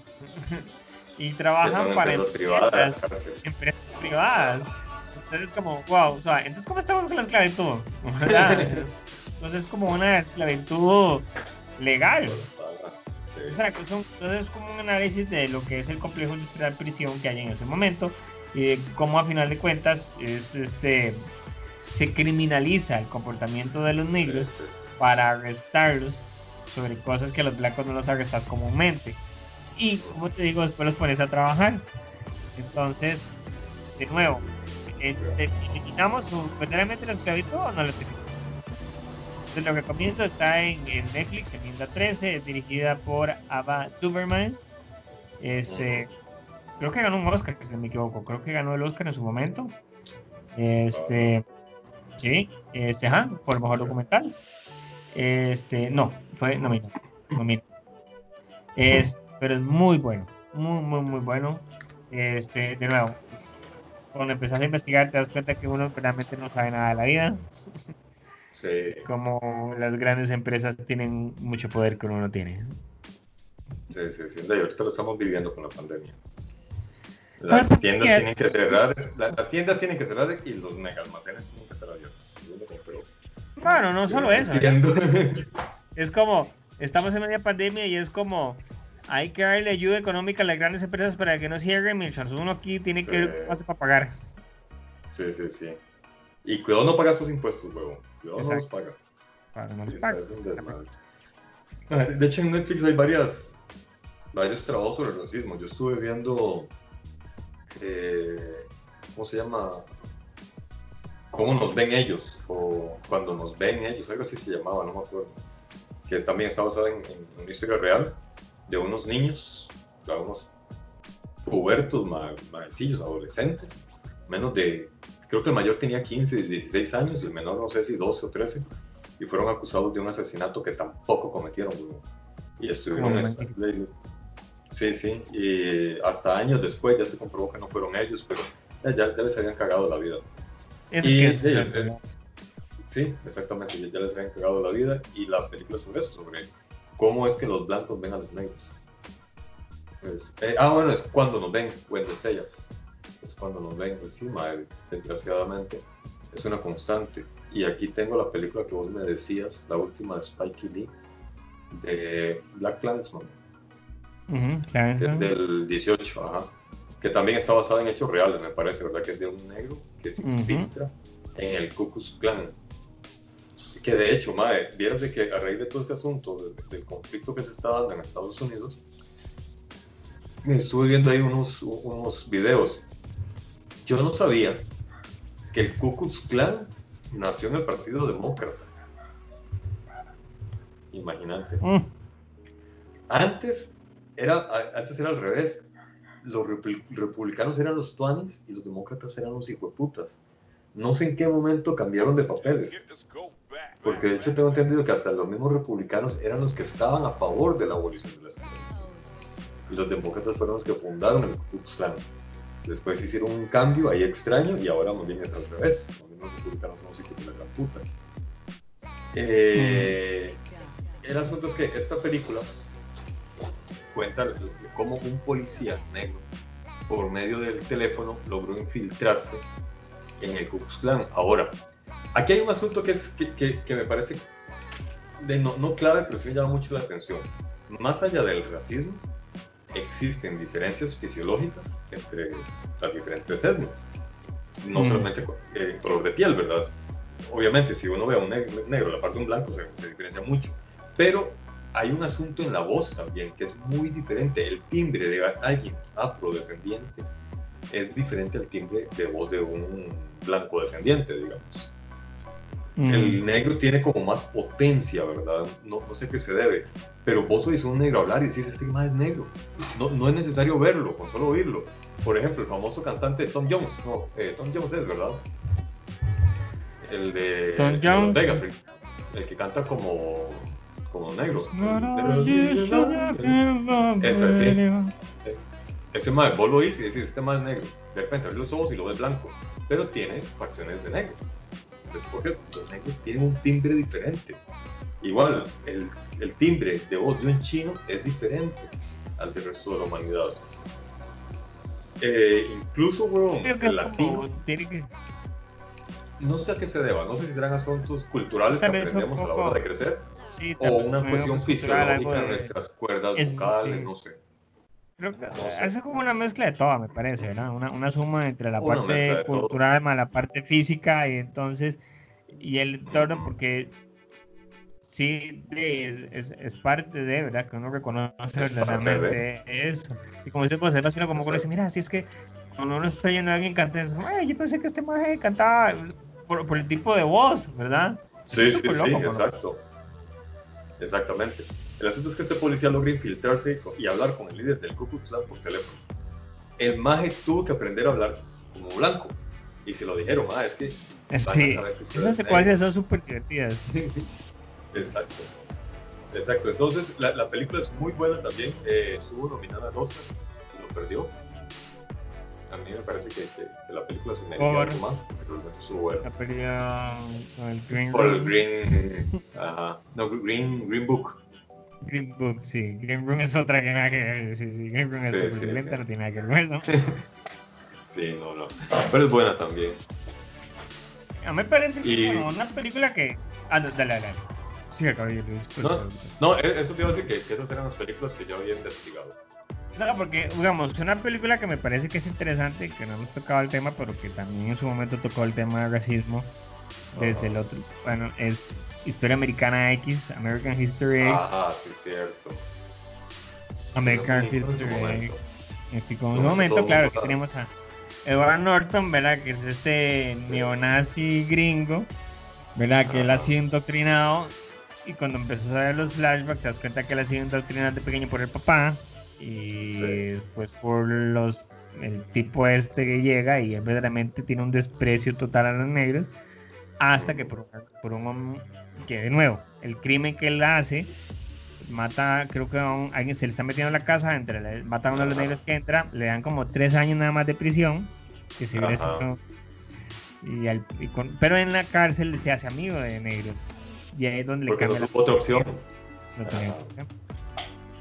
y trabajan para empresas privadas. empresas privadas. Entonces como, wow, o sea, entonces ¿cómo estamos con la esclavitud? Entonces es como una esclavitud legal. Exacto, entonces es como un análisis de lo que es el complejo industrial prisión que hay en ese momento y de cómo a final de cuentas es este se criminaliza el comportamiento de los negros Sí, sí, sí. para arrestarlos sobre cosas que los blancos no los arrestas comúnmente. Y como te digo, después los pones a trabajar. Entonces, de nuevo, eh, eh, ¿eliminamos verdaderamente la esclavitud o no la eliminamos? Entonces, lo recomiendo está en, en Netflix, enmienda 13, es dirigida por Ava Duverman. Este, creo que ganó un Oscar, si me equivoco. Creo que ganó el Oscar en su momento. Este, sí, este, ajá, por el mejor documental. Este, no, fue nominado. nominado. Es, pero es muy bueno, muy, muy, muy bueno. Este, de nuevo, pues, cuando empezás a investigar te das cuenta que uno realmente no sabe nada de la vida. Sí. Como las grandes empresas tienen mucho poder que uno no tiene. Sí, sí, sí. Y ahorita lo estamos viviendo con la pandemia. Las ¿por tiendas tienen que cerrar, la- las tiendas tienen que cerrar y los mega almacenes tienen que estar abiertos. Bueno, no solo eso. ¿eh? Es como, estamos en media pandemia y es como, hay que darle ayuda económica a las grandes empresas para que no cierren, mientras uno aquí tiene que Sí. hace para pagar. Sí, sí, sí. Y cuidado no pagas tus impuestos, huevo. Cuidado no los paga. de hecho, en Netflix hay varias, varios trabajos sobre el racismo. Yo estuve viendo, eh, ¿cómo se llama? ¿Cómo nos ven ellos? O cuando nos ven ellos, algo así se llamaba, no me acuerdo. Que también está basado en, una historia real de unos niños, unos pubertos, maecillos, adolescentes, menos de, creo que el mayor tenía 15, 16 años y el menor no sé si 12 o 13 y fueron acusados de un asesinato que tampoco cometieron. Y estuvieron... Sí, sí, y hasta años después ya se comprobó que no fueron ellos, pero ya, ya les habían cagado la vida. Es que es eh, sí, exactamente, ya, les habían cagado la vida y la película sobre eso, sobre cómo es que los blancos ven a los negros. Pues, eh, ah, bueno, es cuando nos ven, Wendes ellas. Es cuando nos ven, pues sí, madre, desgraciadamente, es una constante. Y aquí tengo la película que vos me decías, la última de Spike Lee, de Black Clansman. Del 18, ajá. Que también está basada en hechos reales, me parece, ¿verdad? Que es de un negro que se infiltra en el Ku Klux Klan. Que de hecho, madre, vieron de que a raíz de todo este asunto, del, conflicto que se está dando en Estados Unidos, me estuve viendo ahí unos, unos videos. Yo no sabía que el Ku Klux Klan nació en el Partido Demócrata. Imagínate. Mm. Antes era, antes era al revés. Los republicanos eran los tuanis y los demócratas eran los hijueputas. No sé en qué momento cambiaron de papeles. Porque de hecho tengo entendido que hasta los mismos republicanos eran los que estaban a favor de la abolición de la esclavitud. Y los demócratas fueron los que fundaron el Ku Klux Klan. Después hicieron un cambio ahí extraño y ahora más bien es al revés los republicanos somos hijos de la gran puta. Eh, el asunto es que esta película cuenta cómo un policía negro, por medio del teléfono, logró infiltrarse en el Ku Klux Klan. Ahora, aquí hay un asunto que, es, que, que, me parece de no, no clave, pero sí me llama mucho la atención. Más allá del racismo, existen diferencias fisiológicas entre las diferentes etnias no mm. solamente eh, color de piel, ¿verdad? Obviamente, si uno ve a un negro, la parte de un blanco se, diferencia mucho, pero hay un asunto en la voz también que es muy diferente. El timbre de alguien afrodescendiente es diferente al timbre de voz de un blanco descendiente, digamos. Mm. El negro tiene como más potencia, ¿verdad? No, no sé qué se debe, pero vos oís a un negro hablar y decís, este más es negro. No, no es necesario verlo, con solo oírlo por ejemplo, el famoso cantante Tom Jones, no, eh, Tom Jones es, ¿verdad? El de, Tom Jones. Vegas, el, que canta como, como negro. Ese, sí. Ese más, vos lo oís y decís, este más negro. De repente los ojos y lo ves blanco, pero tiene facciones de negro. Entonces, porque los negros tienen un timbre diferente. Igual, el, el timbre de voz de un chino es diferente al del resto de la humanidad. Eh, incluso, weón, el latino. No sé a qué se deba, no sé si serán asuntos culturales que aprendemos a la hora de crecer o una cuestión fisiológica en nuestras cuerdas vocales, no sé. Creo que es como una mezcla de todo, me parece, ¿no? Una, una suma entre la parte cultural más la parte física y entonces, y el entorno, porque sí es, es, parte de, ¿verdad? Que uno reconoce verdaderamente eso. Y como dice, pues es como dice, mira, si es que cuando uno está yendo a alguien cantando, ay, yo pensé que este maje cantaba por, por, el tipo de voz, ¿verdad? Sí, sí, sí, exacto. Exactamente. El asunto es que este policía logra infiltrarse y hablar con el líder del Ku Klux Klan por teléfono. El maje tuvo que aprender a hablar como blanco. Y se lo dijeron, ah, es que... Sí, esas secuencias son súper divertidas. Exacto. Exacto. Entonces, la, la, película es muy buena también. Eh, estuvo nominada a Oscar, lo perdió. A mí me parece que, que, la película se merecía algo más, pero realmente estuvo buena. La película el Green Por el Green. ajá. No, Green, Green Book. Green Book, sí. Green Room es otra que nada que ver. Sí, sí. Green Room es sí, sí, no tiene nada que ver, ¿no? sí, no, no. Pero es buena también. A mí me parece que es una película que. Ah, dale, dale. Sí, No, no, e-, eso te iba a decir que, esas eran las películas que yo había investigado. No, porque, digamos, es una película que me parece que es interesante, que no hemos tocado el tema, pero que también en su momento tocó el tema del racismo. desde el otro, bueno, es Historia Americana X, American History X. Ah, sí, cierto. American History X. Así como en su momento, claro, que tenemos a Edward Norton, ¿verdad? Que es este neonazi gringo, ¿verdad? Que él ha sido indoctrinado y cuando empezás a ver los flashbacks te das cuenta que él ha sido indoctrinado de pequeño por el papá y después por los el tipo este que llega y él verdaderamente tiene un desprecio total a los negros hasta que por, por un que de nuevo el crimen que él hace mata creo que a alguien se le está metiendo en la casa entre mata a uno de los negros que entra le dan como tres años nada más de prisión que si y, pero en la cárcel se hace amigo de negros y ahí es donde le cambia la otra opción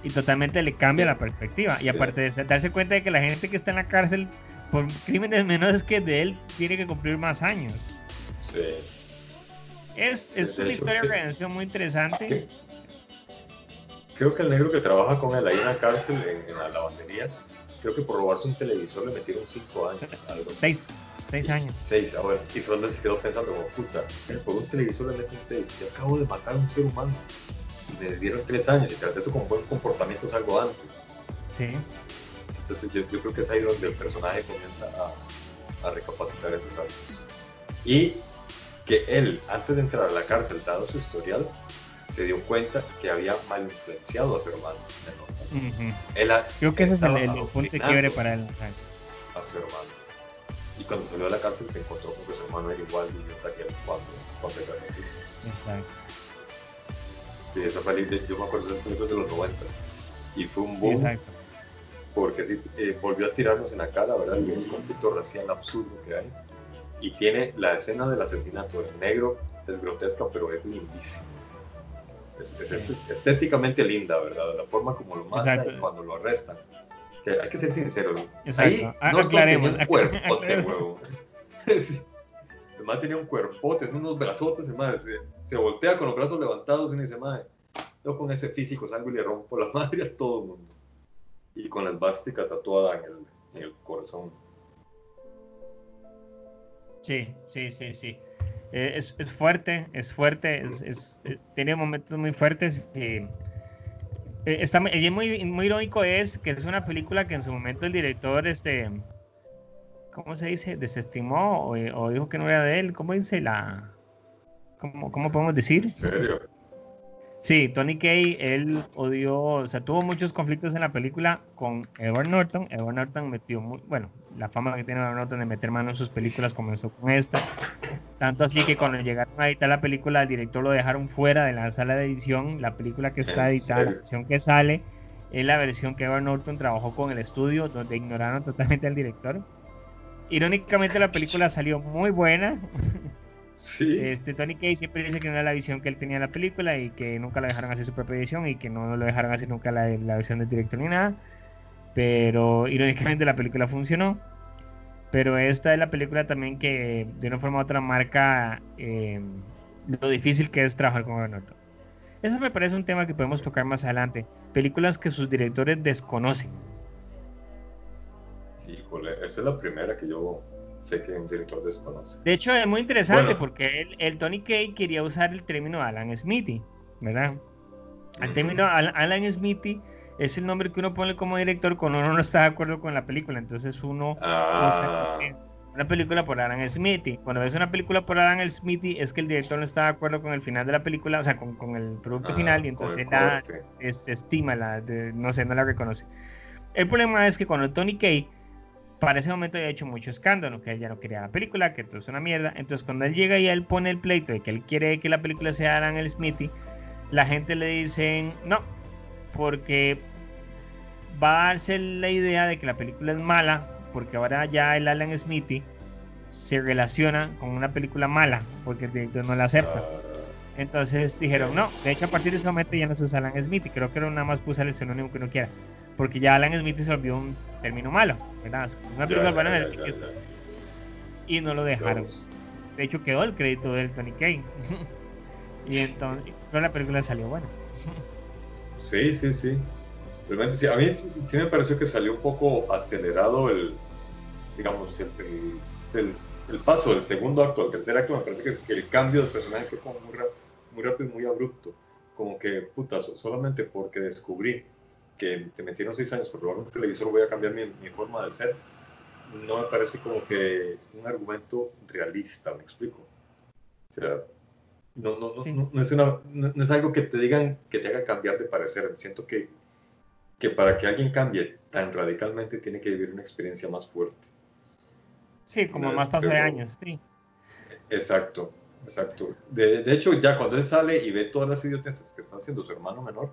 y totalmente le cambia la perspectiva. Y aparte de darse cuenta de que la gente que está en la cárcel por crímenes menores que de él tiene que cumplir más años. Sí. Es, es una historia de redención muy interesante. Creo que el negro que trabaja con él ahí en la cárcel, en, la lavandería, creo que por robarse un televisor le metieron 5 años. Algo. 6. 6 años. 6, ahora. Y fue donde se quedó pensando, como puta, por un televisor le meten 6. Yo acabo de matar a un ser humano le dieron tres años y tras eso con buen comportamiento salgo antes. Sí. Entonces yo, yo, creo que es ahí donde el personaje comienza a, a recapacitar esos actos. Y que él, antes de entrar a la cárcel, dado su historial, se dio cuenta que había mal influenciado a su hermano. Creo que ese es el, punto de quiebre para él. A su hermano. Y cuando salió de la cárcel se encontró con que su hermano era igual idiota que él cuando, cuando era Exacto. Sí, esa película, yo me acuerdo de esas películas de los 90 y fue un boom. Sí, porque sí, eh, volvió a tirarnos en la cara, ¿verdad? El conflicto racial absurdo que hay. Y tiene la escena del asesinato del negro, es grotesca, pero es lindísima. Es, estéticamente linda, ¿verdad? La forma como lo matan y cuando lo arrestan. Que hay que ser sincero. Exacto. Ahí no aclaremos, un cuerpo de huevo. El tenía un cuerpote, unos brazotes, el más se, voltea con los brazos levantados y dice, madre, yo con ese físico salgo y le rompo la madre a todo el mundo. Y con la esvástica tatuada en el, en el corazón. Sí, sí, sí, sí. Eh, es, es, fuerte, es fuerte, es, eh, tiene momentos muy fuertes. Y, eh, está, y muy, muy irónico es que es una película que en su momento el director, este, ¿cómo se dice? Desestimó o, dijo que no era de él. ¿Cómo dice la... ¿Cómo, cómo podemos decir? ¿En serio? Sí, Tony Kay, él odió, o sea, tuvo muchos conflictos en la película con Edward Norton. Edward Norton metió, muy, bueno, la fama que tiene Edward Norton de meter mano en sus películas comenzó con esta. Tanto así que cuando llegaron a editar la película, el director lo dejaron fuera de la sala de edición. La película que está editada, la versión que sale, es la versión que Edward Norton trabajó con el estudio, donde ignoraron totalmente al director. Irónicamente la película salió muy buena. Sí. Este, Tony Kay siempre dice que no era la visión que él tenía en la película y que nunca la dejaron hacer su propia edición y que no lo dejaron hacer nunca la, la versión del director ni nada. Pero irónicamente la película funcionó. Pero esta es la película también que de una forma u otra marca eh, lo difícil que es trabajar con Norton. Eso me parece un tema que podemos tocar más adelante. Películas que sus directores desconocen. Híjole, esta es la primera que yo sé que un director desconoce. De hecho, es muy interesante porque el, Tony Kay quería usar el término Alan Smithy, ¿verdad? El término Alan Smithy es el nombre que uno pone como director cuando uno no está de acuerdo con la película. Entonces uno ah. una película por Alan Smithy. Cuando ves una película por Alan Smithy es que el director no está de acuerdo con el final de la película, o sea, con, con el producto ah, final y entonces la es, estima, la, no sé, no la reconoce. El problema es que cuando Tony Kay para ese momento había hecho mucho escándalo, que él ya no quería la película, que todo es una mierda. Entonces cuando él llega y él pone el pleito de que él quiere que la película sea Alan el Smithy, la gente le dice no, porque va a darse la idea de que la película es mala, porque ahora ya el Alan Smithy se relaciona con una película mala, porque el director no la acepta. Entonces dijeron, no, de hecho a partir de ese momento ya no se usa Alan Smithy, creo que nada más puse el sinónimo que uno quiera porque ya Alan Smith se volvió un término malo, ¿verdad? Una película buena en el y no lo dejaron. De hecho, quedó el crédito del Tony Kay. y entonces, pero la película salió buena. sí, sí, sí. Realmente sí. A mí sí me pareció que salió un poco acelerado el, digamos, el, el paso del segundo acto al tercer acto, me parece que, el cambio del personaje fue como muy, muy rápido y muy abrupto. Como que, puta, solamente porque descubrí que te metieron seis años por robar un televisor voy a cambiar mi, mi forma de ser, no me parece como que un argumento realista, me explico. O sea, no, no, no, no, es una, no, es algo que te digan que te haga cambiar de parecer. Siento que, que para que alguien cambie tan radicalmente tiene que vivir una experiencia más fuerte. Sí, como más paso de años, sí. Exacto, exacto. De, de, hecho, ya cuando él sale y ve todas las idioteces que está haciendo su hermano menor,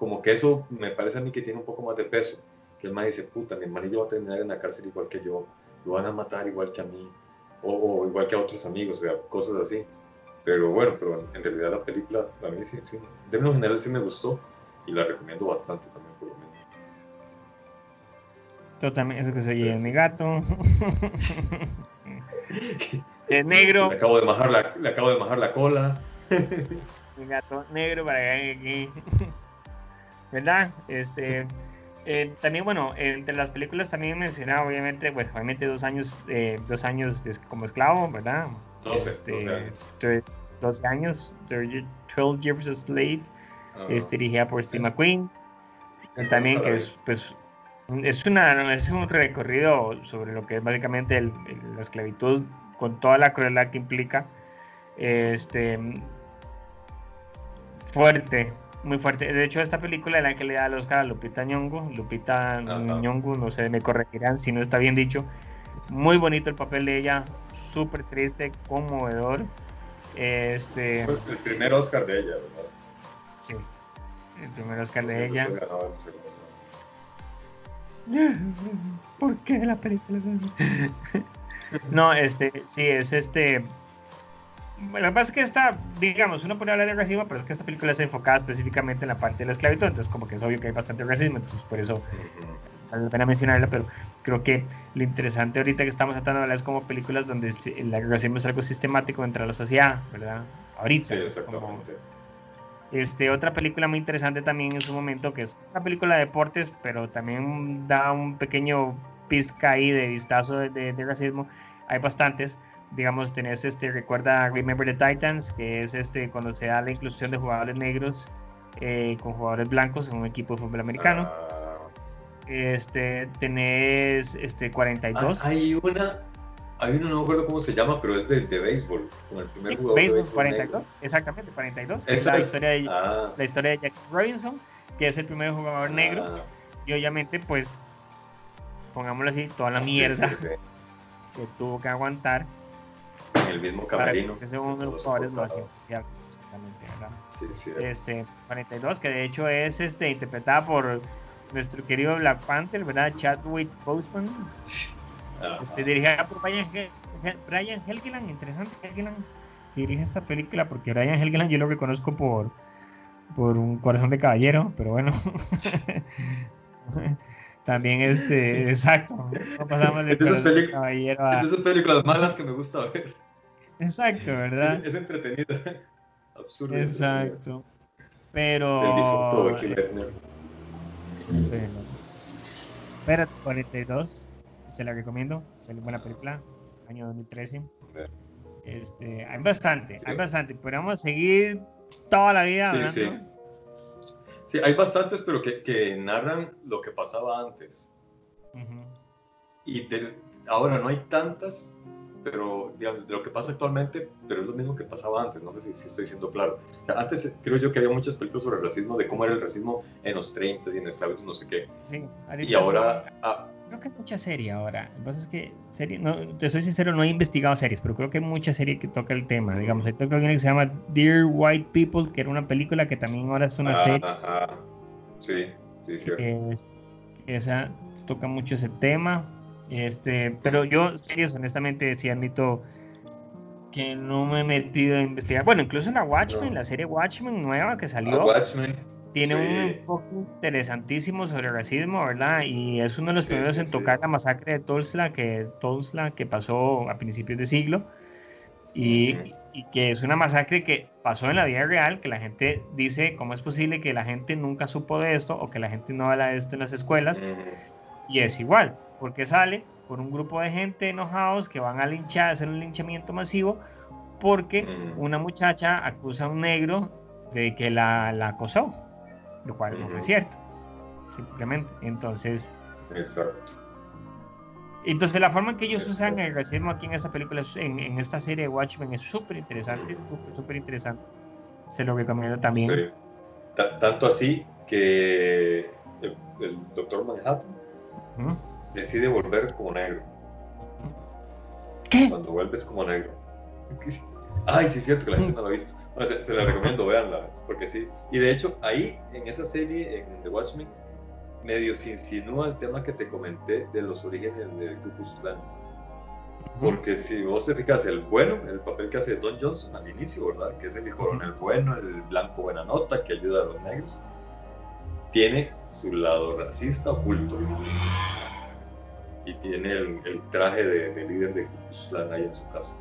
como que eso me parece a mí que tiene un poco más de peso. Que el man dice, puta, mi hermanillo va a terminar en la cárcel igual que yo, lo van a matar igual que a mí, o, o igual que a otros amigos, o sea, cosas así. Pero bueno, pero en realidad la película a mí sí, sí, de lo general sí me gustó y la recomiendo bastante también por lo menos. Totalmente, eso que soy pues, mi gato. es negro. Le acabo de majar la, le acabo de majar la cola. mi gato negro para que ¿Verdad? Este eh, también, bueno, entre las películas también mencionaba, obviamente, pues, obviamente dos años, eh, dos años como esclavo, ¿verdad? 12, este, 12 años. 12 años, 12 Years a Slave, es dirigida por Steve McQueen. También que es, pues, es, una, es un recorrido sobre lo que es básicamente la esclavitud con toda la crueldad que implica. Este, fuerte, muy fuerte. De hecho, esta película es la que le da el Oscar a Lupita Nyong'o. Lupita Nyong'o, no sé, me corregirán si no está bien dicho. Muy bonito el papel de ella, súper triste, conmovedor. Este... el primer Oscar de ella, ¿verdad? Sí, el primer Oscar de ella. ¿Por qué la película? no, este, sí, es este bueno, lo que pasa es que esta, digamos, uno puede hablar de racismo, pero es que esta película está enfocada específicamente en la parte de la esclavitud, entonces como que es obvio que hay bastante racismo, entonces por eso vale la pena mencionarla, pero creo que lo interesante ahorita que estamos tratando de hablar es como películas donde el racismo es algo sistemático dentro de la sociedad, ¿verdad? Ahorita. Sí, exactamente. este, otra película muy interesante también en su momento, que es una película de deportes, pero también da un pequeño pizca ahí de vistazo de racismo. Hay bastantes digamos, tenés este, recuerda Remember the Titans, que es este cuando se da la inclusión de jugadores negros eh, con jugadores blancos en un equipo de fútbol americano. Ah. Este, tenés este 42. Ah, hay una, hay una, no me acuerdo cómo se llama, pero es de, de béisbol, con el primer jugador béisbol, 42, exactamente, 42. Es la, historia de, ah. la historia de Jack Robinson, que es el primer jugador negro. Y obviamente, pues, pongámoslo así, toda la mierda que tuvo que aguantar el mismo camerino. Ese uno de los jugadores lo hacía exactamente, ¿verdad? Sí, sí. Este, 42, que de hecho es este, interpretada por nuestro querido Black Panther, ¿verdad? Chadwick Boseman. Este, dirigida por Brian, Brian Helgeland, interesante Helgeland dirige esta película porque Brian Helgeland yo lo reconozco por por un corazón de caballero, pero bueno. También este, exacto. No pasamos de, esas, caballero a... esas películas malas que me gusta ver. Exacto, ¿verdad? Es, entretenida. Absurdo. Exacto. Pero. El difunto Pero, 42, se la recomiendo. Buena película, año 2013. Este, hay bastante, hay bastante. Podríamos seguir toda la vida hablando. Sí, sí. hay bastantes, pero que, que narran lo que pasaba antes. Y ahora no hay tantas pero digamos, de lo que pasa actualmente, pero es lo mismo que pasaba antes, no sé si, estoy siendo claro. antes creo yo que había muchas películas sobre el racismo, de cómo era el racismo en los 30 y en esclavitud, no sé qué. Sí, y ahora... Ah, creo que hay mucha serie ahora. Lo que pasa es que, serie, no, te soy sincero, no he investigado series, pero creo que hay mucha serie que toca el tema. Digamos, hay una que se llama Dear White People, que era una película que también ahora es una serie. Sí, sí, sí. esa toca mucho ese tema. Este, pero yo, serios, honestamente, sí admito que no me he metido a investigar. Bueno, incluso la Watchmen, la serie Watchmen nueva que salió, tiene un enfoque interesantísimo sobre el racismo, ¿verdad? Y es uno de los primeros en tocar la masacre de Tulsa que, Tulsa que pasó a principios de siglo. Y, y, que es una masacre que pasó en la vida real, que la gente dice, ¿cómo es posible que la gente nunca supo de esto o que la gente no habla de esto en las escuelas? Y es igual. ¿Por qué sale? por un grupo de gente enojados que van a linchar, hacer un linchamiento masivo porque una muchacha acusa a un negro de que la, la acosó, lo cual no fue Ujú. cierto, simplemente. Entonces, Exacto. entonces la forma en que ellos usan el racismo aquí en esta película, es- en, en esta serie de Watchmen, es súper interesante, súper, súper interesante. Se lo recomiendo también. Sí. Ta- tanto así que el, el doctor Manhattan decide volver como negro. ¿Qué? Cuando vuelves como negro. Ay, sí, es cierto que la gente no lo ha visto. Se, se la recomiendo, véanla, porque sí. Y de hecho, ahí, en esa serie, en The Watchmen, medio se insinúa el tema que te comenté de los orígenes del Ku Klux. Porque si vos te fijas, el bueno, el papel que hace Don Johnson al inicio, ¿verdad? Que es el coronel bueno, el blanco buena nota, que ayuda a los negros, tiene su lado racista oculto. Y tiene el, el traje de, de líder de Ku Klux ahí en su casa.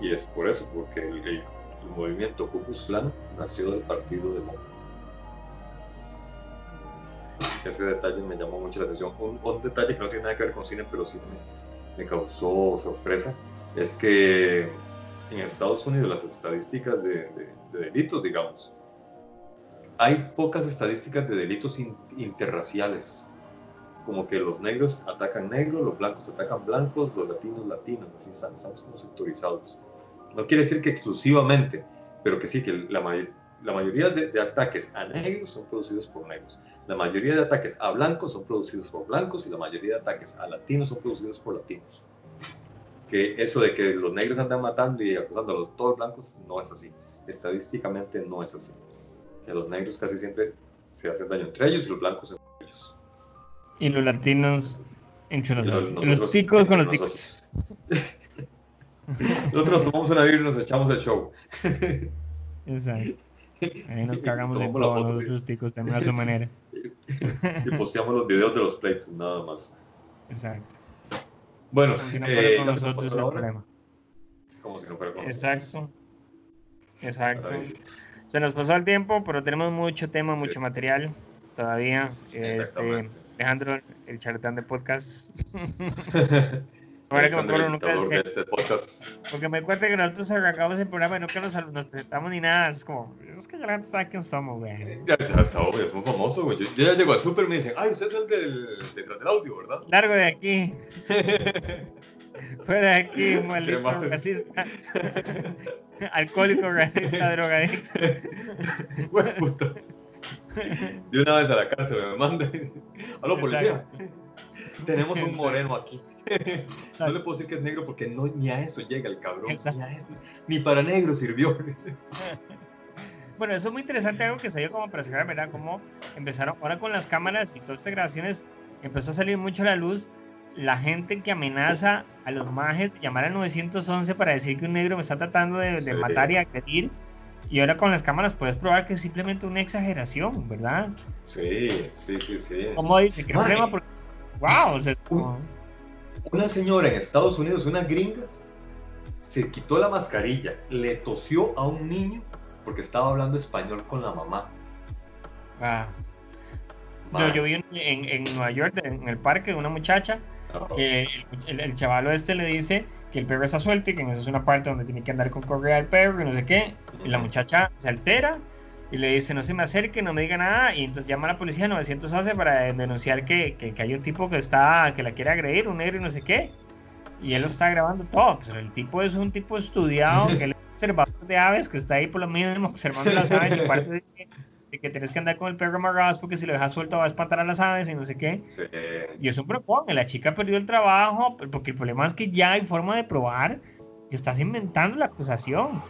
Y es por eso, porque el, el- el movimiento Klan nació del Partido Demócrata. Ese detalle me llamó mucho la atención. Un, un detalle que no tiene nada que ver con cine, pero sí me, me causó sorpresa, es que en Estados Unidos las estadísticas de, de- de delitos, digamos, hay pocas estadísticas de delitos in- interraciales. Como que los negros atacan negros, los blancos atacan blancos, los latinos latinos, así están, estamos como sectorizados. No quiere decir que exclusivamente, pero que sí, que la, may- la mayoría de, de ataques a negros son producidos por negros. La mayoría de ataques a blancos son producidos por blancos y la mayoría de ataques a latinos son producidos por latinos. Que eso de que los negros andan matando y acusando a los todos blancos no es así. Estadísticamente no es así. Que los negros casi siempre se hacen daño entre ellos y los blancos entre ellos. Y los latinos entre nosotros. los- ticos con los ticos. nosotros. Tomamos una birra y nos echamos el show. Exacto. Ahí nos cagamos en Tomamos la todo, foto, sí. nosotros ticos también a su manera. Y posteamos los videos de los pleitos, nada más. Exacto. Bueno, Como si no eh, fuera con nosotros el problema. Como si no fuera con nosotros. Exacto. Exacto. Se nos pasó el tiempo, pero tenemos mucho tema, Sí. mucho material todavía. Este. Alejandro, el charlatán de podcast. Ahora que me acuerdo, nunca sé, este porque me acuerdo que nosotros arrancamos el programa y nunca nos, nos presentamos ni nada. Es como, es que ya la gente sabe quién somos, güey. Ya, está, obvio, es muy famoso, güey. Yo, yo ya llego al súper y me dicen, ay, usted es el del, detrás del audio, ¿verdad? Largo de aquí, fuera de aquí, maldito mal. racista. Alcohólico, racista, drogadicto. Güey, puta. De una vez a la cárcel me mandan. Aló, policía. Tenemos un moreno aquí. No le puedo decir que es negro porque no, ni a eso llega el cabrón. Ni, a eso. ni para negro sirvió. Bueno, eso es muy interesante, algo que salió como para cerrar, ¿verdad? Como empezaron ahora con las cámaras y todas estas grabaciones, empezó a salir mucho a la luz la gente que amenaza a los majes de llamar al 911 para decir que un negro me está tratando de, de Sí. matar y agredir. Y ahora con las cámaras puedes probar que es simplemente una exageración, ¿verdad? Sí, sí, sí, sí. Como dice, que Mae. problema porque... ¡Wow! O sea, es como- Una señora en Estados Unidos, una gringa, se quitó la mascarilla, le tosió a un niño porque estaba hablando español con la mamá. ah. Yo, yo vi en, en- Nueva York, en el parque, una muchacha que el, el, chavalo este le dice que el perro está suelto y que en esa es una parte donde tiene que andar con correa al perro y no sé qué. Y la muchacha se altera y le dice, no se me acerque, no me diga nada. Y entonces llama a la policía 911 para denunciar que, que, que hay un tipo que está, que la quiere agredir, un negro y no sé qué. Y él lo está grabando todo. Pero el tipo es un tipo estudiado, que él es observador de aves, que está ahí por lo mismo observando las aves. Y aparte de que, de que tienes que andar con el perro amarrado porque si lo dejas suelto va a espantar a las aves y no sé qué. Sí. Y es un propón, la chica perdió el trabajo, porque el problema es que ya hay forma de probar que estás inventando la acusación.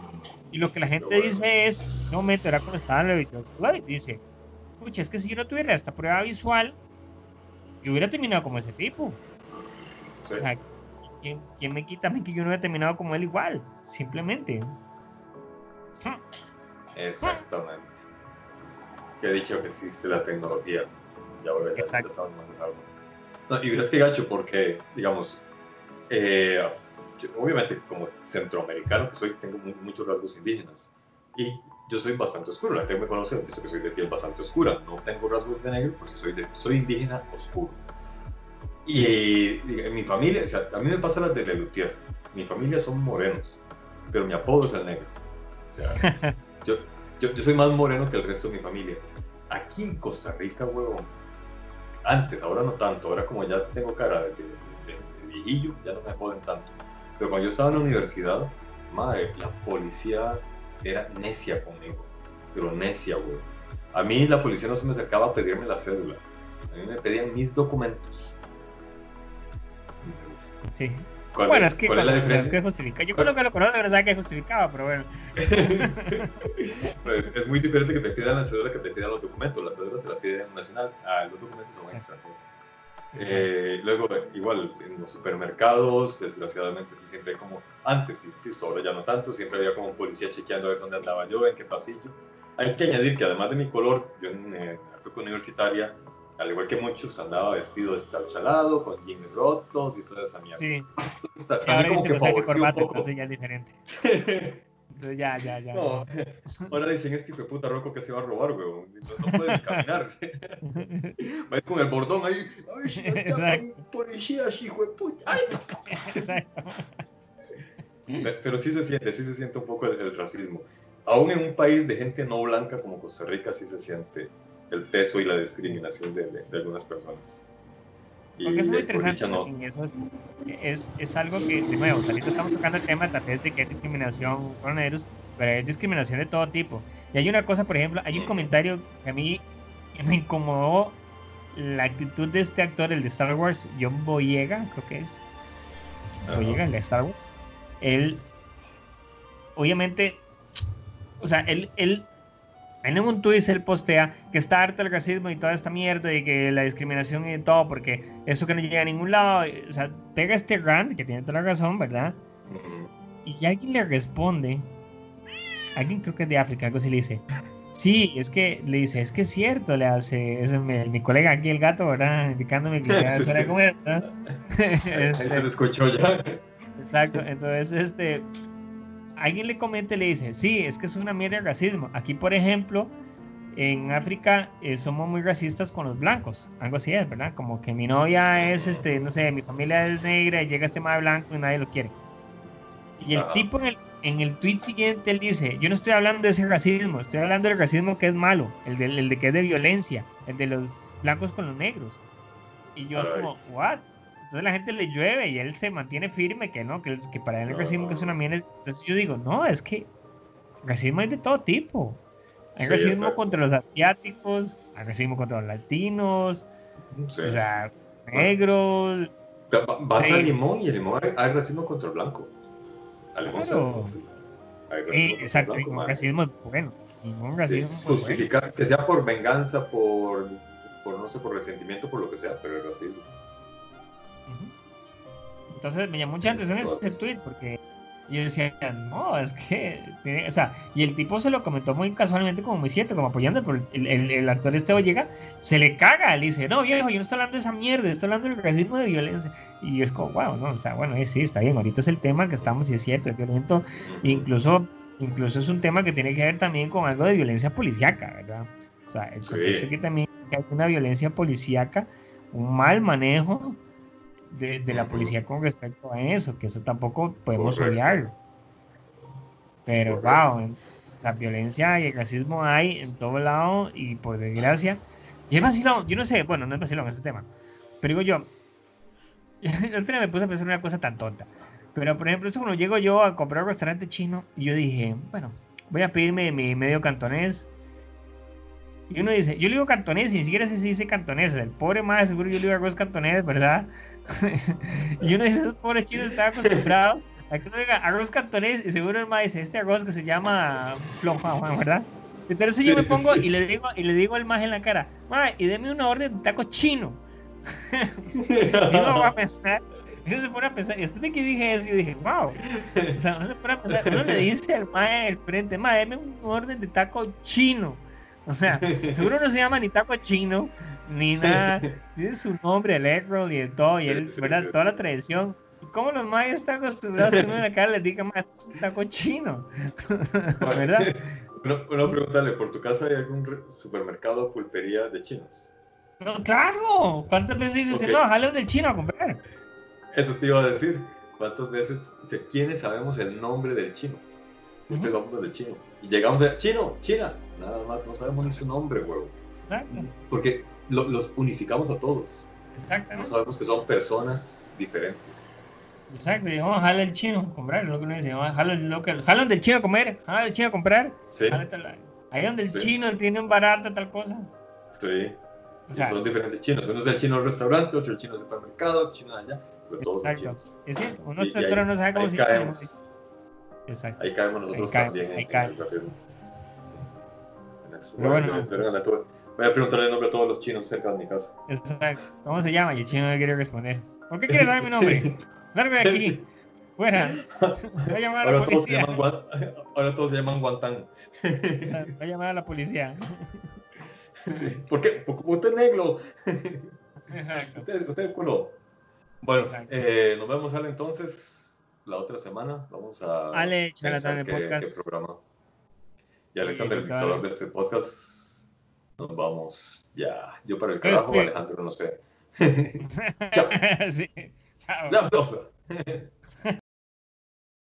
Y lo que la gente bueno. dice es, en ese momento era cuando estaba en la Club, dice, pucha, es que si yo no tuviera esta prueba visual, yo hubiera terminado como ese tipo. sí. O sea, ¿quién, quién me quita a mí que yo no hubiera terminado como él igual? Simplemente. Exactamente. Que he dicho que existe la tecnología. Ya ya Exacto. estamos más a salvo. No, y verás que gacho, porque, digamos, eh, yo, obviamente como centroamericano que soy, tengo mu- muchos rasgos indígenas. Y yo soy bastante oscuro. La gente me conoce ha visto que soy de piel bastante oscura. No tengo rasgos de negro porque soy, de, soy indígena oscuro. Y, en mi familia, o sea, a mí me pasa la de Lelutier. Mi familia son morenos, pero mi apodo es el negro. O sea, yo, yo, yo, soy más moreno que el resto de mi familia. Aquí en Costa Rica, huevón, antes, ahora no tanto, ahora como ya tengo cara de, viejillo, ya no me joden tanto. Pero cuando yo estaba en la universidad, madre, la policía era necia conmigo, pero necia, güey. A mí la policía no se me acercaba a pedirme la cédula, a mí me pedían mis documentos. Sí. bueno, es que, ¿cuál es la diferencia? que justifica. Yo creo que lo conozco, pero sabe que justificaba, pero bueno. pues, es muy diferente que te pidan la cédula que te pidan los documentos. La cédula se la pide nacional, ah, los documentos son extranjeros. Eh, luego, igual, en los supermercados, desgraciadamente, sí, siempre como, antes sí, sí, solo ya no tanto, siempre había como un policía chequeando a ver dónde andaba yo, en qué pasillo. Hay que añadir que además de mi color, yo en eh, época universitaria, al igual que muchos, andaba vestido deschalchalado, con jeans rotos y toda esa mierda. Sí. Entonces, ahora viste que saque corbata, entonces ya es diferente. Entonces ya, ya, ya. No, ahora dicen este hijo de puta roco que se va a robar, weón. No, no puede caminar. Va a ir con el bordón ahí. Ay, Exacto. policía, hijo de puta. Ay, Exacto. Pero sí se siente, sí se siente un poco el, racismo. Aún en un país de gente no blanca como Costa Rica, sí se siente el peso y la discriminación de, de algunas personas. Porque es muy interesante y eso es, es, algo que, de nuevo, ahorita estamos tocando el tema de que hay discriminación coronavirus, pero hay discriminación de todo tipo. Y hay una cosa, por ejemplo, hay un comentario que a mí me incomodó la actitud de este actor, el de Star Wars, John Boyega, creo que es. Boyega, el de Star Wars. Él, obviamente, o sea, él, él en un tuit él postea que está harto el racismo y toda esta mierda y que la discriminación y todo, porque eso que no llega a ningún lado, o sea, pega este rant, que tiene toda la razón, ¿verdad? Y alguien le responde, alguien creo que es de África, algo así le dice, sí, es que le dice, es que es cierto, le hace, es mi, colega aquí el gato, ¿verdad? Indicándome que ya es hora de comer, ¿verdad? Ahí se lo escuchó ya. Exacto, entonces este alguien le comenta y le dice, sí, es que es una mierda de racismo. Aquí, por ejemplo, en África eh, somos muy racistas con los blancos. Algo así es, ¿verdad? Como que mi novia es, este, no sé, mi familia es negra y llega este más blanco y nadie lo quiere. Y el tipo en el, en el tweet siguiente, él dice, yo no estoy hablando de ese racismo, estoy hablando del racismo que es malo, el de, el de que es de violencia, el de los blancos con los negros. Y yo es como, ¿what? Entonces la gente le llueve y él se mantiene firme que no, que, que para él el racismo que es una mierda. Entonces yo digo, no, es que racismo hay de todo tipo. Hay racismo contra los asiáticos, hay racismo contra los latinos, o sea, negros. Vas a Limón y el Limón hay, racismo contra el blanco. Al Limón claro. hay racismo exacto, hay racismo bueno. Ningún racismo justificar que sea por venganza, por, por no sé, por resentimiento, por lo que sea, pero el racismo. Entonces me llamó mucha atención ese tweet porque yo decía, no, es que, o sea, y el tipo se lo comentó muy casualmente, como muy cierto, como apoyando, pero el, el, actor este llega, se le caga, le dice, no, viejo, yo no estoy hablando de esa mierda, estoy hablando del racismo de violencia. Y es como, wow, no, o sea, bueno, sí, está bien, ahorita es el tema que estamos, y es cierto, es violento, incluso, incluso es un tema que tiene que ver también con algo de violencia policíaca, ¿verdad? O sea, el contexto que también hay una violencia policíaca, un mal manejo de, de la policía con respecto a eso, que eso tampoco podemos olvidarlo. Pero, wow, la violencia y el racismo hay en todo lado y por desgracia. Y es vacilón, yo no sé, bueno, no es vacilón este tema, pero digo yo, me puse a pensar una cosa tan tonta. Pero, por ejemplo, eso cuando llego yo a comprar un restaurante chino, y yo dije, bueno, voy a pedirme mi medio cantonés. Y uno dice, yo le digo cantonés y ni siquiera sé si dice cantonés. El pobre más seguro yo le digo arroz cantonés, ¿verdad? y uno dice, esos pobres chinos estaban acostumbrados a que uno diga arroz cantonés y seguro el más dice, este arroz que se llama flonjuan, ¿verdad? Entonces yo me pongo y le digo y le digo al más en la cara, y deme una orden de taco chino. y uno va a pensar, uno se pone a pensar, y después de que dije eso, yo dije, wow. O sea, uno se pone a pensar, uno le dice al más el frente, ma, deme un orden de taco chino. O sea, seguro no se llama ni taco chino, ni nada. Tiene su nombre, el egg roll y todo, y él, ¿verdad? Toda la tradición. ¿Cómo los mayas están acostumbrados a que uno en la cara les diga más taco chino? ¿Verdad? Bueno, bueno, pregúntale, ¿por tu casa hay algún supermercado o pulpería de chinos? No, claro. ¿Cuántas veces dices, Ok. no, jale del chino a comprar? Eso te iba a decir. ¿Cuántas veces, o sea, quiénes sabemos el nombre del chino? Siempre Ujú. hablamos del chino. Y llegamos a chino, China. Nada más, no sabemos ni su nombre, huevo. Exacto. Porque lo- los unificamos a todos. No Exactamente. sabemos que son personas diferentes. Exacto. Y vamos a jalar el chino a comprar. Lo que uno dice, vamos a jalar local. Jalan del chino a comer. Jalan del chino a comprar. Sí, tal- Ahí donde el Sí. chino tiene un barato, tal cosa. sí. O sea, son diferentes chinos. Uno es el chino del restaurante, otro el chino del supermercado, otro chino de allá. Pero todos son exacto. chinos. Es cierto. Uno Y- y está ahí- no sabe cómo se. Exacto. Ahí caemos nosotros Ahí también ahí en, en el racismo. Pero bueno. tuve. Voy a preguntarle el nombre a todos los chinos cerca de mi casa. Exacto. ¿Cómo se llama? Y el chino no quiere responder. ¿Por qué quieres saber mi nombre? Largo de aquí. Fuera. Voy a llamar a la Ahora todos, policía. Guan- ahora todos se llaman Guantán. Voy a llamar a la policía. ¿Por qué? Porque usted es negro. Exacto. Usted, usted es culo. Bueno, eh, nos vemos, Ale, entonces, la otra semana. Vamos a Ale, podcast. qué programa. Y Sí, Alexander, el dictador de este podcast, nos vamos ya. Yo para el carajo, ¿qué? Alejandro, no sé. sí. Chao. No, no, no.